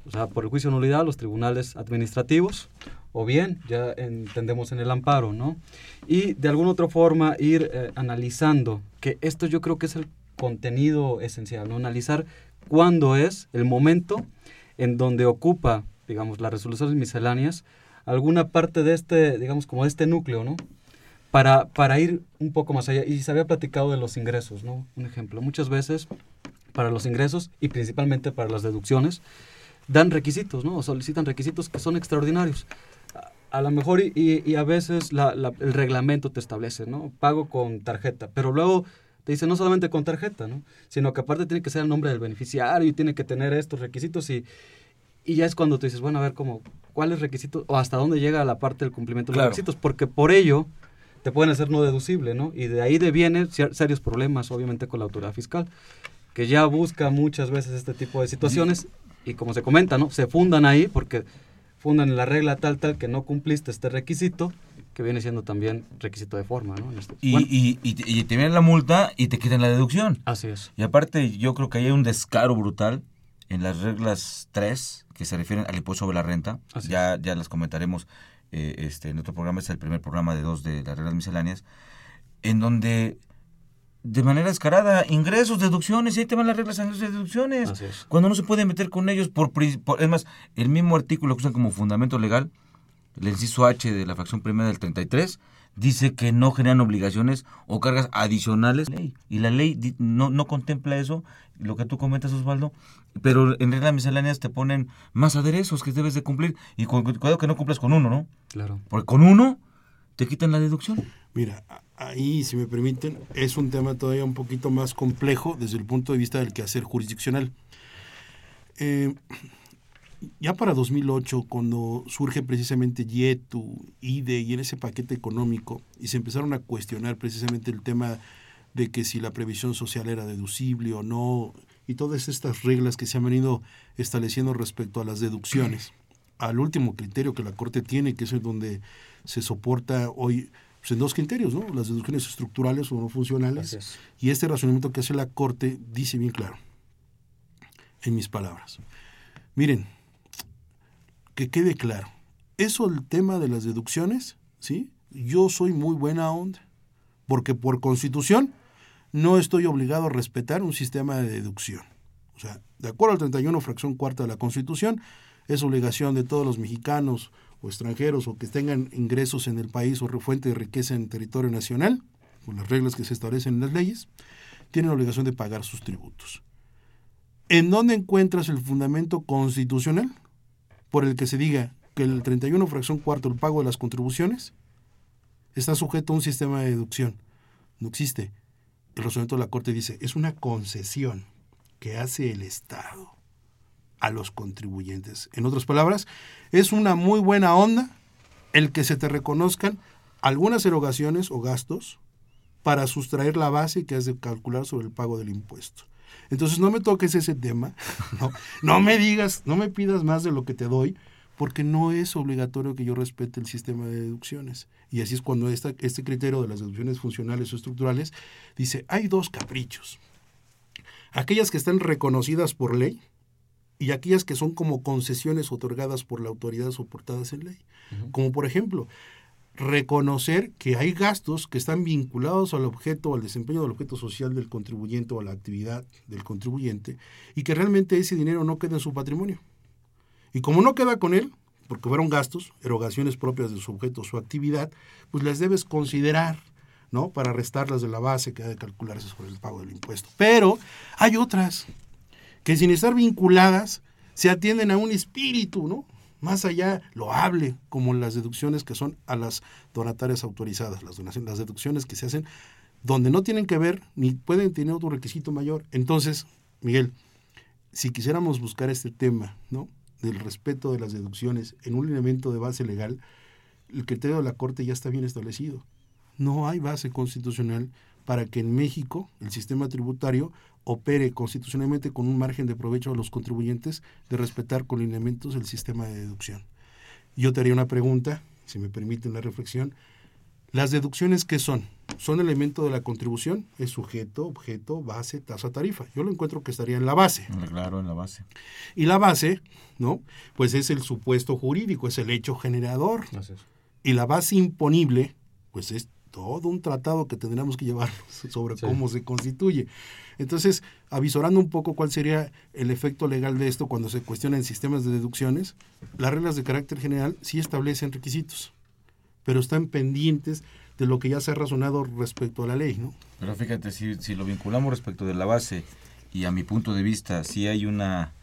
O sea, por el juicio de nulidad, los tribunales administrativos, o bien, ya entendemos en el amparo, ¿no? Y de alguna otra forma ir eh, analizando, que esto yo creo que es el contenido esencial, ¿no? Analizar cuándo es el momento en donde ocupa, digamos, las resoluciones misceláneas, alguna parte de este, digamos, como de este núcleo, ¿no? Para, para ir un poco más allá. Y se había platicado de los ingresos, ¿no? Un ejemplo, muchas veces para los ingresos y principalmente para las deducciones, dan requisitos, ¿no? O solicitan requisitos que son extraordinarios. A, lo mejor y, y a veces la, el reglamento te establece, ¿no? Pago con tarjeta, pero luego te dice no solamente con tarjeta, ¿no? Sino que aparte tiene que ser el nombre del beneficiario y tiene que tener estos requisitos y, y ya es cuando te dices, bueno, a ver, ¿cómo, ¿cuáles requisitos o hasta dónde llega la parte del cumplimiento de los requisitos? Porque por ello te pueden hacer no deducible, ¿no? Y de ahí devienen serios problemas, obviamente, con la autoridad fiscal, que ya busca muchas veces este tipo de situaciones y como se comenta, ¿no? Se fundan ahí porque fundan la regla tal, tal, que no cumpliste este requisito, que viene siendo también requisito de forma, ¿no? Este, y, y, te viene la multa y te quitan la deducción. Así es. Y aparte, yo creo que hay un descaro brutal en las reglas 3, que se refieren al impuesto sobre la renta. ya, ya las comentaremos eh, este, en otro programa, es el primer programa de dos de las reglas misceláneas, en donde de manera descarada ingresos, deducciones, y ahí te van las reglas de ingresos y deducciones. Cuando no se puede meter con ellos por, por, Es más, el mismo artículo que usan como fundamento legal, el inciso H de la fracción primera del 33, dice que no generan obligaciones o cargas adicionales. Y la ley no, no contempla eso, lo que tú comentas, Osvaldo, pero en reglas misceláneas te ponen más aderezos que debes de cumplir. Y cuidado que no cumplas con uno, ¿no? Claro. Porque con uno te quitan la deducción. Mira, ahí, si me permiten, es un tema todavía un poquito más complejo desde el punto de vista del quehacer jurisdiccional. Eh, ya para 2008, cuando surge precisamente YETU, IDE y en ese paquete económico, y se empezaron a cuestionar precisamente el tema de que si la previsión social era deducible o no, y todas estas reglas que se han venido estableciendo respecto a las deducciones, al último criterio que la Corte tiene, que es el donde se soporta hoy pues, en dos criterios, ¿no? Las deducciones estructurales o no funcionales. Y este razonamiento que hace la Corte dice bien claro, en mis palabras. Miren, que quede claro, eso el tema de las deducciones, ¿sí? Yo soy muy buena onda, porque por constitución no estoy obligado a respetar un sistema de deducción. O sea, de acuerdo al 31 fracción cuarta de la Constitución, es obligación de todos los mexicanos o extranjeros o que tengan ingresos en el país o fuente de riqueza en territorio nacional, con las reglas que se establecen en las leyes, tienen la obligación de pagar sus tributos. ¿En dónde encuentras el fundamento constitucional por el que se diga que el 31 fracción cuarto, el pago de las contribuciones, está sujeto a un sistema de deducción? No existe. El razonamiento de la Corte dice, es una concesión que hace el Estado a los contribuyentes. En otras palabras, es una muy buena onda el que se te reconozcan algunas erogaciones o gastos para sustraer la base que has de calcular sobre el pago del impuesto. Entonces no me toques ese tema, (laughs) no, me digas, no me pidas más de lo que te doy, porque no es obligatorio que yo respete el sistema de deducciones. Y así es cuando este criterio de las deducciones funcionales o estructurales dice, hay dos caprichos. Aquellas que están reconocidas por ley, y aquellas que son como concesiones otorgadas por la autoridad soportadas en ley. Como por ejemplo, reconocer que hay gastos que están vinculados al objeto, al desempeño del objeto social del contribuyente o a la actividad del contribuyente y que realmente ese dinero no queda en su patrimonio. Y como no queda con él, porque fueron gastos, erogaciones propias de su objeto o su actividad, pues las debes considerar, ¿no? Para restarlas de la base que ha de calcularse sobre el pago del impuesto. Pero hay otras que sin estar vinculadas se atienden a un espíritu, ¿no? más allá loable, como las deducciones que son a las donatarias autorizadas, las, donaciones, las deducciones que se hacen donde no tienen que ver ni pueden tener otro requisito mayor. Entonces, Miguel, si quisiéramos buscar este tema, ¿no? del respeto de las deducciones en un elemento de base legal, el criterio de la Corte ya está bien establecido. No hay base constitucional para que en México el sistema tributario opere constitucionalmente con un margen de provecho a los contribuyentes de respetar con lineamientos el sistema de deducción. Yo te haría una pregunta, si me permite una reflexión. ¿Las deducciones qué son? ¿Son elemento de la contribución? ¿Es sujeto, objeto, base, tasa, tarifa? Yo lo encuentro que estaría en la base. Claro, en la base. Y la base, ¿no? Pues es el supuesto jurídico, es el hecho generador. Y la base imponible, pues es todo un tratado que tendríamos que llevar (laughs) sobre cómo se constituye. Entonces, avisorando un poco cuál sería el efecto legal de esto cuando se cuestionan sistemas de deducciones, las reglas de carácter general sí establecen requisitos, pero están pendientes de lo que ya se ha razonado respecto a la ley, ¿no? Pero fíjate, si, si lo vinculamos respecto de la base, y a mi punto de vista, sí hay una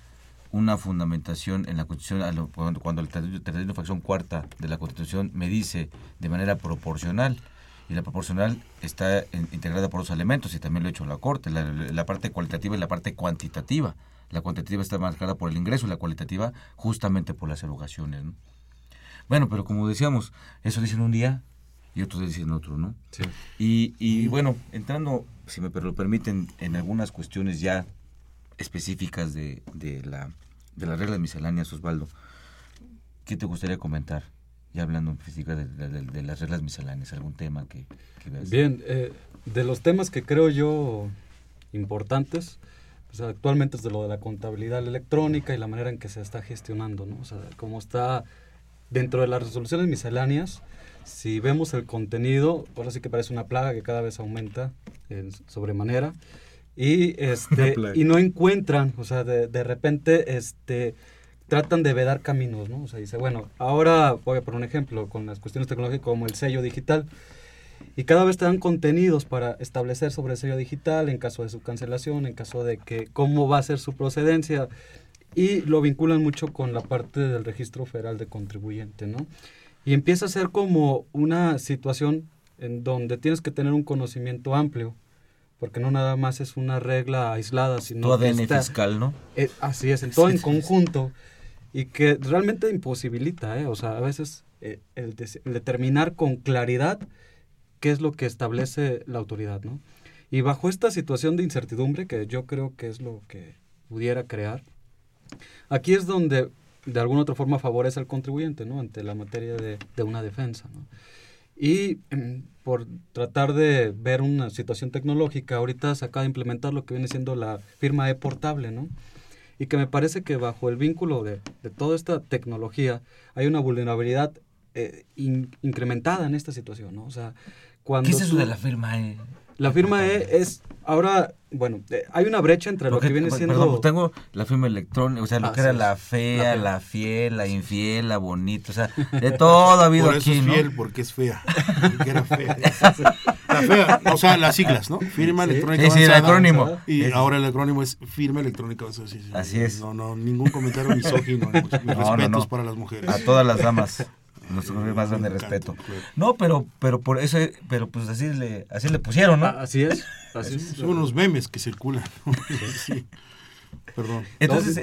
una fundamentación en la Constitución, cuando el Tratado de Facción Cuarta de la Constitución me dice de manera proporcional, y la proporcional está integrada por dos elementos y también lo ha hecho la Corte, la, parte cualitativa y la parte cuantitativa. La cuantitativa está marcada por el ingreso y la cualitativa justamente por las erogaciones. Bueno, pero como decíamos, eso dicen un día y otros dicen otro, ¿no? Sí. Y, y bueno, entrando, si me lo permiten, en algunas cuestiones ya específicas de, de, la, de las reglas misceláneas, Osvaldo, ¿qué te gustaría comentar? Ya hablando de, de, las reglas misceláneas, algún tema que, veas. Bien, eh, de los temas que creo yo importantes, pues actualmente es de lo de la contabilidad electrónica y la manera en que se está gestionando, ¿no? O sea, cómo está dentro de las resoluciones misceláneas, si vemos el contenido, ahora sí que parece una plaga que cada vez aumenta en sobremanera y este (laughs) y no encuentran, o sea, de, de repente este tratan de vedar caminos, ¿no? O sea, dice, bueno, ahora voy a poner un ejemplo con las cuestiones tecnológicas como el sello digital. Y cada vez te dan contenidos para establecer sobre el sello digital en caso de su cancelación, en caso de que cómo va a ser su procedencia. Y lo vinculan mucho con la parte del registro federal de contribuyente, ¿no? Y empieza a ser como una situación en donde tienes que tener un conocimiento amplio, porque no nada más es una regla aislada, sino tu ADN fiscal, ¿no? Eh, así es, en todo en conjunto y que realmente imposibilita, ¿eh? o sea, a veces eh, el, determinar con claridad qué es lo que establece la autoridad, ¿no? Y bajo esta situación de incertidumbre, que yo creo que es lo que pudiera crear, aquí es donde de alguna otra forma favorece al contribuyente, ¿no? Ante la materia de, de una defensa, ¿no? Y em, por tratar de ver una situación tecnológica, ahorita se acaba de implementar lo que viene siendo la firma e-portable, ¿no? Y que me parece que bajo el vínculo de, toda esta tecnología hay una vulnerabilidad eh, incrementada en esta situación, ¿no? O sea, cuando... ¿Qué es eso de la firma E? La firma E es, ahora, bueno, eh, hay una brecha entre lo que viene siendo... Perdón, pues tengo la firma electrónica, o sea, lo que era la fea, la, fiel, la infiel, la bonita, o sea, (laughs) de todo ha habido Por eso aquí, es fiel, porque es fea, porque era fea. La fea, o sea, las siglas, ¿no? Firma electrónica Sí, sí, el acrónimo. Y ahora el acrónimo es firma electrónica Así es. No, no, ningún comentario misógino, mis respetos para las mujeres. A todas las damas nuestro más grande respeto. No, pero pero por eso pero pues así le así le pusieron, ¿no? Así es. (laughs) Así Son unos memes que circulan. (laughs) sí. Perdón. Entonces,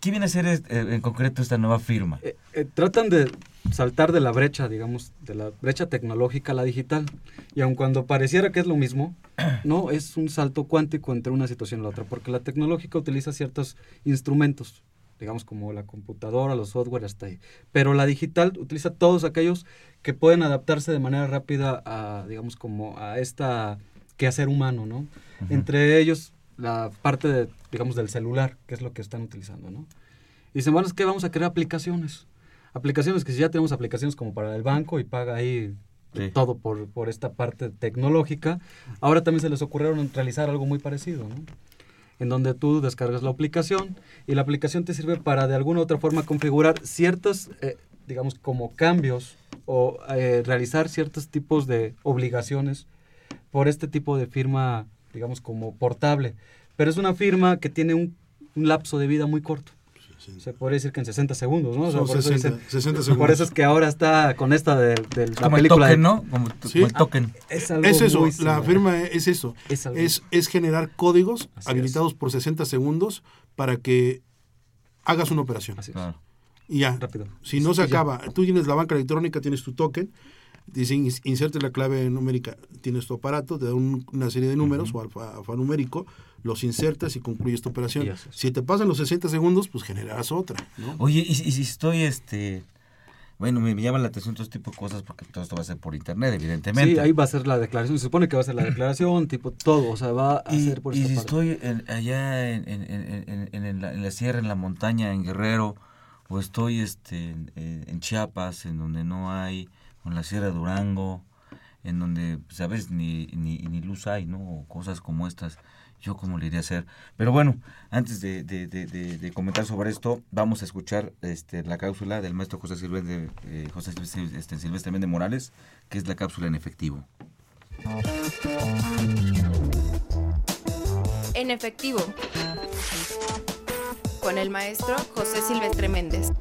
¿qué viene a ser eh, en concreto esta nueva firma? Eh, eh, tratan de saltar de la brecha, digamos, de la brecha tecnológica a la digital. Y aun cuando pareciera que es lo mismo, (clears throat) no, es un salto cuántico entre una situación y la otra, porque la tecnológica utiliza ciertos instrumentos, digamos como la computadora, los software, hasta ahí. Pero la digital utiliza todos aquellos que pueden adaptarse de manera rápida a, digamos, como a esta quehacer humano, ¿no? Entre ellos la parte, de, digamos, del celular, que es lo que están utilizando, ¿no? Y dicen, bueno, es que vamos a crear aplicaciones. Aplicaciones que si ya tenemos aplicaciones como para el banco y paga ahí todo por, por esta parte tecnológica, ahora también se les ocurrieron realizar algo muy parecido, ¿no? En donde tú descargas la aplicación y la aplicación te sirve para de alguna u otra forma configurar ciertos, eh, digamos, como cambios o eh, realizar ciertos tipos de obligaciones por este tipo de firma, digamos, como portable. Pero es una firma que tiene un, lapso de vida muy corto. Se puede decir que en 60 segundos, ¿no? por, 60, eso 60 (laughs) segundos. por eso es que ahora está con esta de, de la como película. El token, ¿no? Como, el token. es, algo es, eso, la firma es eso. Es, es, es, generar códigos habilitados por 60 segundos para que hagas una operación. Así es. Y ya. Rápido. Si no se acaba, tú tienes la banca electrónica, tienes tu token, dice inserte la clave numérica, tienes tu aparato, te da una serie de números o alfanumérico, los insertas y concluyes tu operación. Si te pasan los 60 segundos, pues generarás otra. Oye, y, si estoy, este, bueno, me, llama la atención todo este tipo de cosas porque todo esto va a ser por internet, evidentemente. Sí, ahí va a ser la declaración, se supone que va a ser la declaración, tipo todo, o sea, va a ser por Y si estoy allá en, en, la, en, la, sierra, en la montaña, en Guerrero, o estoy este, en, Chiapas, en donde no hay, en la sierra de Durango, en donde, sabes, pues, ni, ni, ni luz hay, ¿no? O cosas como estas yo cómo le iría a hacer. Pero bueno, antes de, de, de, comentar sobre esto, vamos a escuchar este, la cápsula del maestro José Silvestre, eh, José Silvestre, este, Silvestre Méndez Morales, que es la cápsula en efectivo. En efectivo, con el maestro José Silvestre Méndez.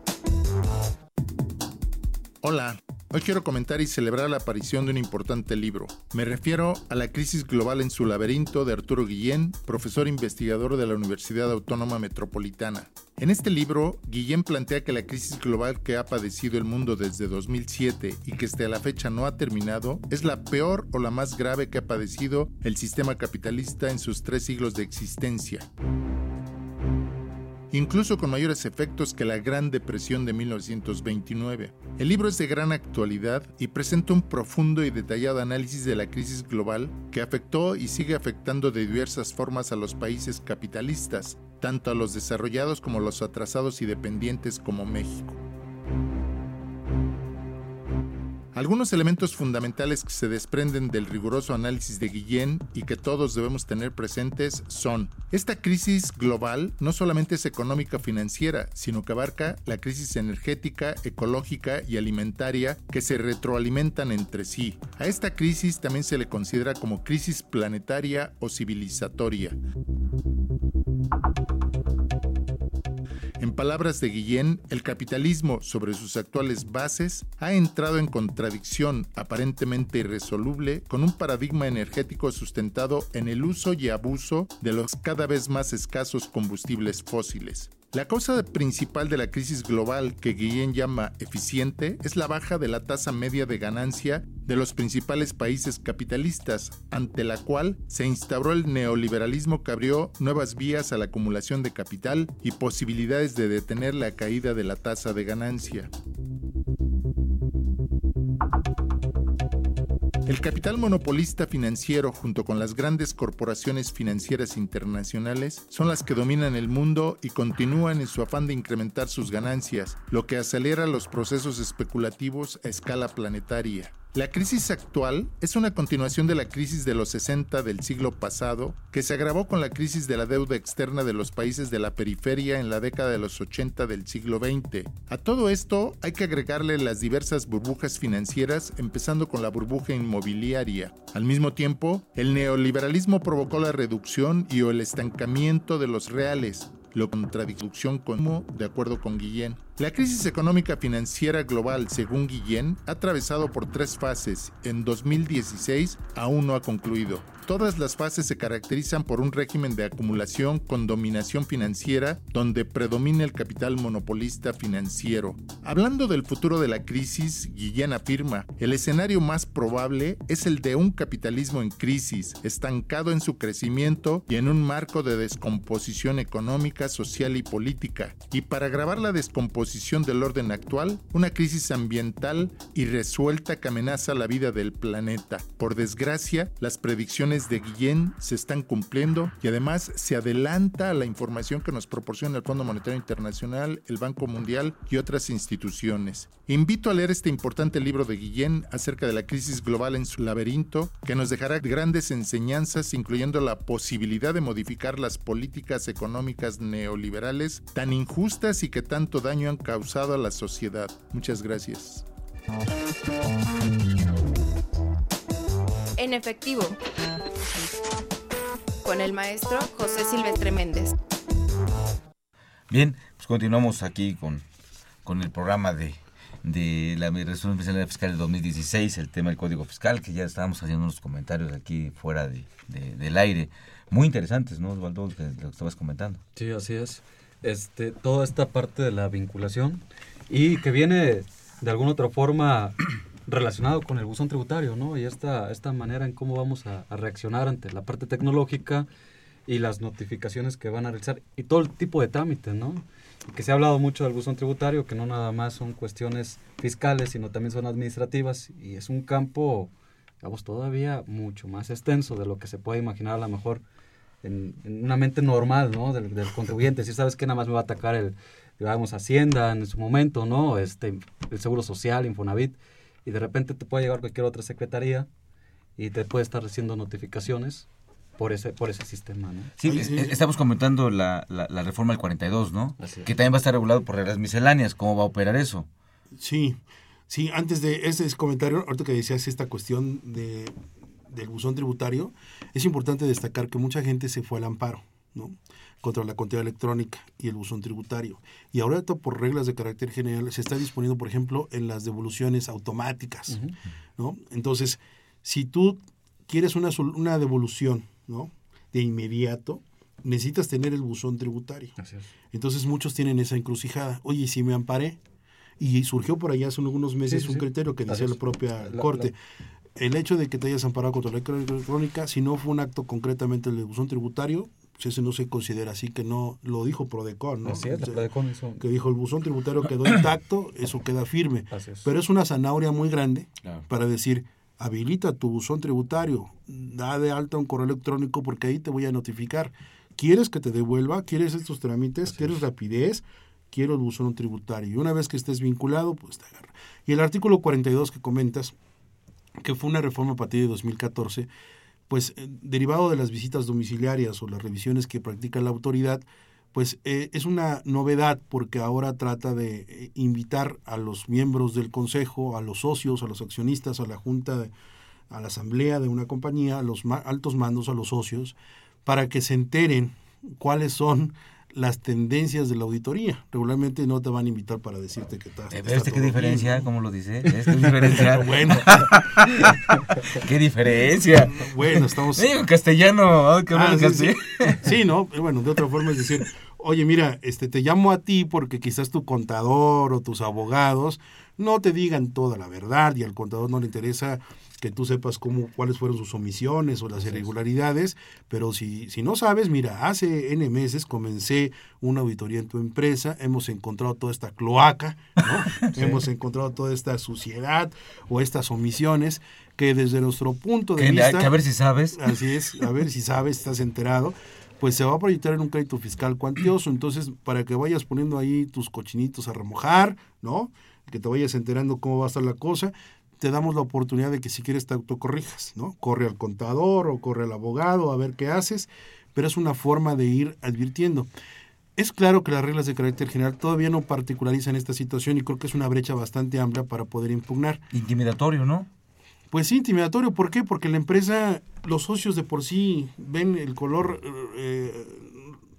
Hola. Hoy quiero comentar y celebrar la aparición de un importante libro. Me refiero a La crisis global en su laberinto de Arturo Guillén, profesor investigador de la Universidad Autónoma Metropolitana. En este libro, Guillén plantea que la crisis global que ha padecido el mundo desde 2007 y que hasta la fecha no ha terminado es la peor o la más grave que ha padecido el sistema capitalista en sus tres siglos de existencia incluso con mayores efectos que la Gran Depresión de 1929. El libro es de gran actualidad y presenta un profundo y detallado análisis de la crisis global que afectó y sigue afectando de diversas formas a los países capitalistas, tanto a los desarrollados como a los atrasados y dependientes como México. Algunos elementos fundamentales que se desprenden del riguroso análisis de Guillén y que todos debemos tener presentes son, esta crisis global no solamente es económica financiera, sino que abarca la crisis energética, ecológica y alimentaria que se retroalimentan entre sí. A esta crisis también se le considera como crisis planetaria o civilizatoria. En palabras de Guillén, el capitalismo sobre sus actuales bases ha entrado en contradicción aparentemente irresoluble con un paradigma energético sustentado en el uso y abuso de los cada vez más escasos combustibles fósiles. La causa principal de la crisis global que Guillén llama eficiente es la baja de la tasa media de ganancia de los principales países capitalistas, ante la cual se instauró el neoliberalismo que abrió nuevas vías a la acumulación de capital y posibilidades de detener la caída de la tasa de ganancia. El capital monopolista financiero junto con las grandes corporaciones financieras internacionales son las que dominan el mundo y continúan en su afán de incrementar sus ganancias, lo que acelera los procesos especulativos a escala planetaria. La crisis actual es una continuación de la crisis de los 60 del siglo pasado, que se agravó con la crisis de la deuda externa de los países de la periferia en la década de los 80 del siglo XX. A todo esto hay que agregarle las diversas burbujas financieras, empezando con la burbuja inmobiliaria. Al mismo tiempo, el neoliberalismo provocó la reducción y o el estancamiento de los reales, lo contradicción con de acuerdo con Guillén. La crisis económica financiera global, según Guillén, ha atravesado por tres fases. En 2016 aún no ha concluido. Todas las fases se caracterizan por un régimen de acumulación con dominación financiera donde predomina el capital monopolista financiero. Hablando del futuro de la crisis, Guillén afirma, el escenario más probable es el de un capitalismo en crisis, estancado en su crecimiento y en un marco de descomposición económica, social y política. Y para agravar la descomposición descomposición del orden actual, una crisis ambiental irresuelta que amenaza la vida del planeta. Por desgracia, las predicciones de Guillén se están cumpliendo y además se adelanta a la información que nos proporciona el Fondo Monetario Internacional, el Banco Mundial y otras instituciones. Invito a leer este importante libro de Guillén acerca de la crisis global en su laberinto, que nos dejará grandes enseñanzas, incluyendo la posibilidad de modificar las políticas económicas neoliberales tan injustas y que tanto daño han causado a la sociedad. Muchas gracias. En efectivo, con el maestro José Silvestre Méndez. Bien, pues continuamos aquí con, con el programa de, de la Resolución Especial Fiscal del 2016, el tema del Código Fiscal, que ya estábamos haciendo unos comentarios aquí fuera de, de- del aire. Muy interesantes, ¿no, Osvaldo? Lo que estabas comentando. Sí, así es. Este, toda esta parte de la vinculación y que viene de alguna otra forma relacionado con el buzón tributario, ¿no? Y esta, esta manera en cómo vamos a, a reaccionar ante la parte tecnológica y las notificaciones que van a realizar y todo el tipo de trámites, ¿no? Que se ha hablado mucho del buzón tributario, que no nada más son cuestiones fiscales, sino también son administrativas y es un campo, digamos, todavía mucho más extenso de lo que se puede imaginar a lo mejor en, en una mente normal, ¿no? Del, del contribuyente. Si sabes que nada más me va a atacar el, digamos, Hacienda en su momento, ¿no? Este, el Seguro Social, Infonavit, y de repente te puede llegar cualquier otra secretaría y te puede estar haciendo notificaciones por ese, por ese sistema, ¿no? Sí, es- es- estamos comentando la, la, la reforma del 42, ¿no? Que también va a estar regulado por reglas misceláneas. ¿Cómo va a operar eso? Sí, sí, antes de ese comentario, ahorita que decías esta cuestión de, del buzón tributario, es importante destacar que mucha gente se fue al amparo, ¿no? Contra la contabilidad electrónica y el buzón tributario. Y ahorita, por reglas de carácter general, se está disponiendo, por ejemplo, en las devoluciones automáticas, ¿no? Entonces, si tú quieres una, una devolución, ¿no? De inmediato, necesitas tener el buzón tributario. Entonces muchos tienen esa encrucijada. Oye, ¿y si me amparé? Y surgió por allá hace algunos meses Sí, sí, un criterio que decía la propia La- Corte. El hecho de que te hayas amparado contra la electrónica, si no fue un acto concretamente el buzón tributario, pues ese no se considera así, que no lo dijo Prodecon, ¿no? Así es, la Prodecon hizo- Que dijo el buzón tributario quedó (coughs) intacto, eso queda firme. Así es. Pero es una zanahoria muy grande Claro. para decir, habilita tu buzón tributario, da de alta un correo electrónico porque ahí te voy a notificar. ¿Quieres que te devuelva? ¿Quieres estos trámites? ¿Quieres rapidez? Quiero el buzón tributario. Y una vez que estés vinculado, pues te agarra. Y el artículo 42 que comentas, que fue una reforma a partir de 2014, pues eh, derivado de las visitas domiciliarias o las revisiones que practica la autoridad, pues eh, es una novedad porque ahora trata de eh, invitar a los miembros del consejo, a los socios, a los accionistas, a la junta, a la asamblea de una compañía, a los ma- altos mandos, a los socios, para que se enteren cuáles son las tendencias de la auditoría. Regularmente no te van a invitar para decirte que está, ¿Ve está este qué diferencia? bien. ¿Cómo lo dice? ¿Ves qué diferencia? (laughs) Bueno. (laughs) ¿Qué diferencia? Bueno, estamos... Digo en castellano. qué Ah, sí, sí. castellano. Sí, ¿no? Pero Bueno, de otra forma es decir, oye, mira, este, te llamo a ti porque quizás tu contador o tus abogados no te digan toda la verdad y al contador no le interesa que tú sepas cómo, cuáles fueron sus omisiones o las irregularidades, pero si, si no sabes, mira, hace N meses comencé una auditoría en tu empresa, hemos encontrado toda esta cloaca, ¿no? (laughs) Sí. hemos encontrado toda esta suciedad o estas omisiones que desde nuestro punto de Que- vista... que a ver si sabes. Así es, a ver si sabes, estás enterado, pues se va a proyectar en un crédito fiscal cuantioso. Entonces, para que vayas poniendo ahí tus cochinitos a remojar, ¿no? Que te vayas enterando cómo va a estar la cosa, te damos la oportunidad de que si quieres te autocorrijas, ¿no? Corre al contador o corre al abogado a ver qué haces, pero es una forma de ir advirtiendo. Es claro que las reglas de carácter general todavía no particularizan esta situación y creo que es una brecha bastante amplia para poder impugnar. Intimidatorio, ¿no? Pues sí, intimidatorio. ¿Por qué? Porque la empresa, los socios de por sí ven el color eh,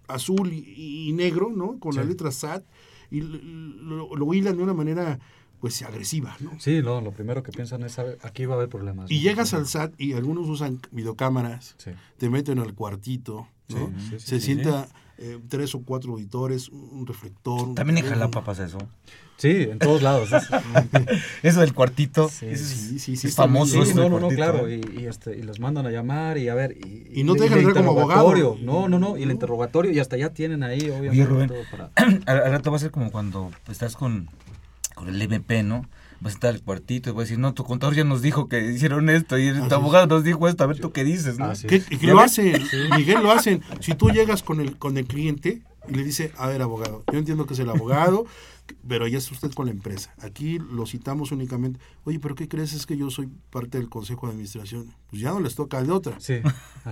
azul y, y negro, ¿no? Con la letra SAT y lo, lo- lo hilan de una manera pues agresiva, ¿no? Sí, no, lo primero que piensan es, aquí va a haber problemas. Y ¿no? llegas al SAT y algunos usan videocámaras, Sí. te meten al cuartito, ¿no? Sí, se sí. sienta eh, tres o cuatro auditores, un reflector. También en. Jalapa pasa eso. Sí, en todos lados. (laughs) (laughs) Eso del cuartito. Sí, es, sí, sí, sí, es famoso. Sí, no, no, no, claro. ¿eh? Y, y, este, y los mandan a llamar y a ver. Y, Y no te dejan entrar como abogado. No, no, no. Y el interrogatorio. Y hasta ya tienen ahí, obviamente. Oye, Rubén, todo para... (clears throat) al, al rato va a ser como cuando estás con, con el MP, ¿no? Vas a estar al cuartito y vas a decir, no, tu contador ya nos dijo que hicieron esto y tu abogado nos dijo esto, a ver tú qué dices, ¿no? Así Que, es. que ¿Ya lo hacen, Miguel, lo hacen. Si tú llegas con el, con el cliente y le dice, a ver, abogado, yo entiendo que es el abogado, pero ya es usted con la empresa. Aquí lo citamos únicamente. Oye, pero ¿qué crees? Es que yo soy parte del consejo de administración. Pues ya no les toca de otra. Sí,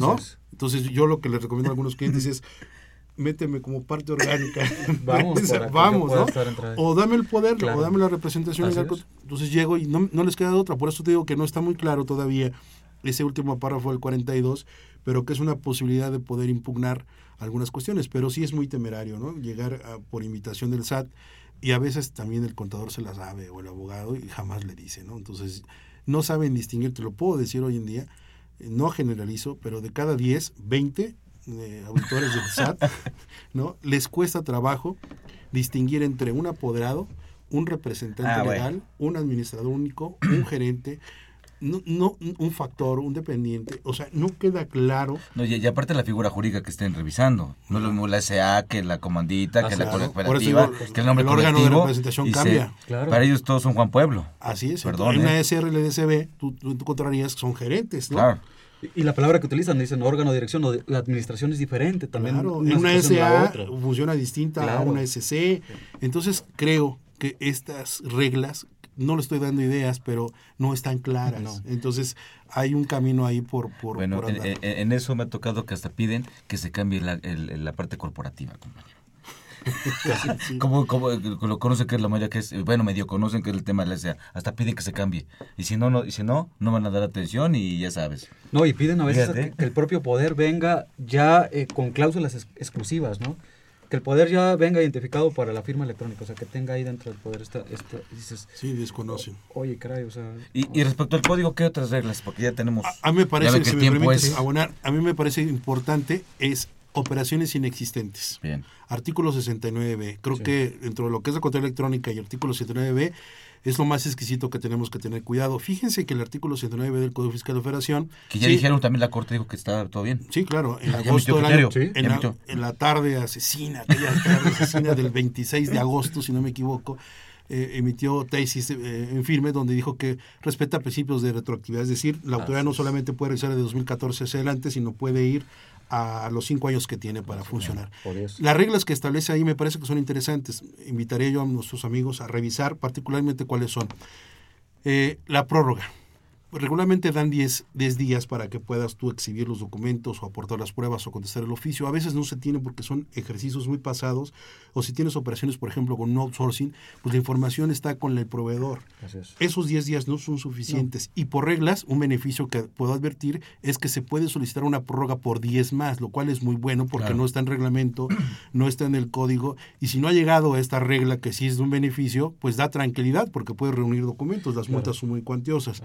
¿no? Entonces yo lo que les recomiendo a algunos clientes es méteme como parte orgánica. (laughs) Vamos, (laughs) vamos, O dame el poder, Claro. o dame la representación legal. Entonces llego y no, no les queda de otra. Por eso te digo que no está muy claro todavía ese último párrafo del 42, pero que es una posibilidad de poder impugnar algunas cuestiones. Pero sí es muy temerario, ¿no? Llegar a- por invitación del SAT y a veces también el contador se la sabe o el abogado y jamás le dice, ¿no? Entonces no saben distinguir, te lo puedo decir hoy en día, no generalizo, pero de cada 10, 20 eh, auditores del SAT, (laughs) ¿no? Les cuesta trabajo distinguir entre un apoderado, un representante Ah, bueno. legal, un administrador único, un gerente, no, no un factor, un dependiente, o sea, no queda claro. No, y, y aparte la figura jurídica que estén revisando. No es lo mismo la SA que la comandita, que la Claro. Eso cooperativa, digo, que el nombre el órgano de representación se- cambia. Claro. Para ellos todos son Juan Pueblo. Así es. Perdón, en una ¿eh? SRLDCB, tú, tú encontrarías que son gerentes, ¿no? Claro. Y- la palabra que utilizan, dicen órgano de dirección, o de- la administración es diferente también. Claro, en una a la SA funciona distinta a Claro. una SC. Entonces creo que estas reglas, no le estoy dando ideas, pero no están claras. No. Entonces hay un camino ahí por, por, Bueno, por en, andar. en- en eso me ha tocado que hasta piden que se cambie la, el- la parte corporativa, compañero. (laughs) como, como lo conocen que es la mayoría que es, bueno, medio conocen que es el tema de la SA, hasta piden que se cambie. Y si no, no, y si no, no van a dar atención y ya sabes. No, y piden a veces que, que el propio poder venga ya eh, con cláusulas ex- exclusivas, ¿no? Que el poder ya venga identificado para la firma electrónica, o sea, que tenga ahí dentro del poder esta, esta dices, Sí, desconocen. oye, caray, o sea... Y, y respecto al código, ¿qué otras reglas? Porque ya tenemos... A mí me ya parece, que si me tiempo permites es... abonar, a mí me parece importante es operaciones inexistentes. Bien. Artículo 69b. Creo que dentro de lo que es la contabilidad electrónica y artículo 69b es lo más exquisito que tenemos que tener cuidado. Fíjense que el artículo 69b del Código Fiscal de Operación... Que ya sí, dijeron también la Corte dijo que estaba todo bien. Sí, claro, en agosto del año, en, la, en la tarde asesina, aquella tarde asesina del 26 de agosto, si no me equivoco, eh, emitió tesis eh, en firme donde dijo que respeta principios de retroactividad, es decir, la autoridad no solamente puede realizar de 2014 hacia adelante, sino puede ir a los cinco años que tiene para funcionar. Las reglas que establece ahí me parece que son interesantes. Invitaré yo a nuestros amigos a revisar particularmente cuáles son. Eh, la prórroga. Regularmente dan 10, 10 días para que puedas tú exhibir los documentos o aportar las pruebas o contestar el oficio. A veces no se tiene porque son ejercicios muy pasados o si tienes operaciones, por ejemplo, con un outsourcing, pues la información está con el proveedor. Es. Esos 10 días no son suficientes y por reglas un beneficio que puedo advertir es que se puede solicitar una prórroga por 10 más, lo cual es muy bueno porque Claro. no está en reglamento, (clears throat) no está en el código y si no ha llegado a esta regla que sí es de un beneficio, pues da tranquilidad porque puede reunir documentos, las multas son muy cuantiosas.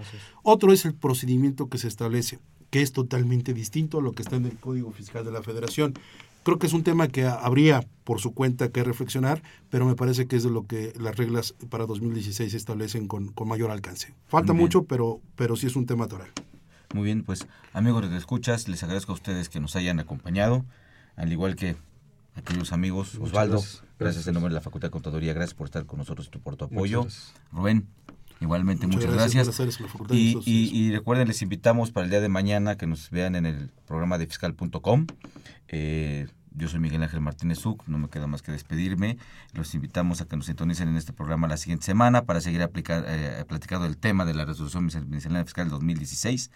Otro es el procedimiento que se establece, que es totalmente distinto a lo que está en el Código Fiscal de la Federación. Creo que es un tema que habría por su cuenta que reflexionar, pero me parece que es de lo que las reglas para 2016 se establecen con, con mayor alcance. Falta mucho, pero, pero sí es un tema toral. Muy bien, pues amigos de escuchas, les agradezco a ustedes que nos hayan acompañado, al igual que a aquellos amigos. Muchas Osvaldo, gracias. gracias. En nombre de la Facultad de Contaduría, gracias por estar con nosotros y por tu apoyo. gracias. Rubén, igualmente Muchas muchas, gracias, y Y, recuerden, les invitamos para el día de mañana que nos vean en el programa de fiscal.com. Eh, yo soy Miguel Ángel Martínez Zuc, no me queda más que despedirme. Los invitamos a que nos sintonicen en este programa la siguiente semana para seguir aplica- eh, platicando el tema de la resolución miscelánea fiscal 2016.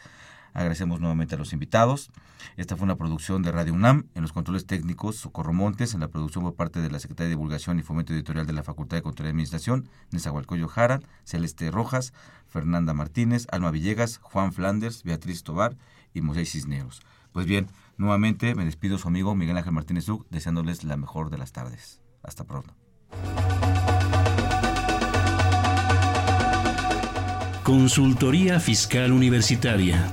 Agradecemos nuevamente a los invitados. Esta fue una producción de Radio UNAM. En los controles técnicos, Socorro Montes. En la producción por parte de la Secretaría de Divulgación y Fomento Editorial de la Facultad de Contaduría y Administración, Nezahualcóyotl Jara, Celeste Rojas, Fernanda Martínez, Alma Villegas, Juan Flanders, Beatriz Tobar y Moisés Cisneros. Pues bien, nuevamente me despido su amigo Miguel Ángel Martínez Zuc, deseándoles la mejor de las tardes. Hasta pronto. Consultoría Fiscal Universitaria.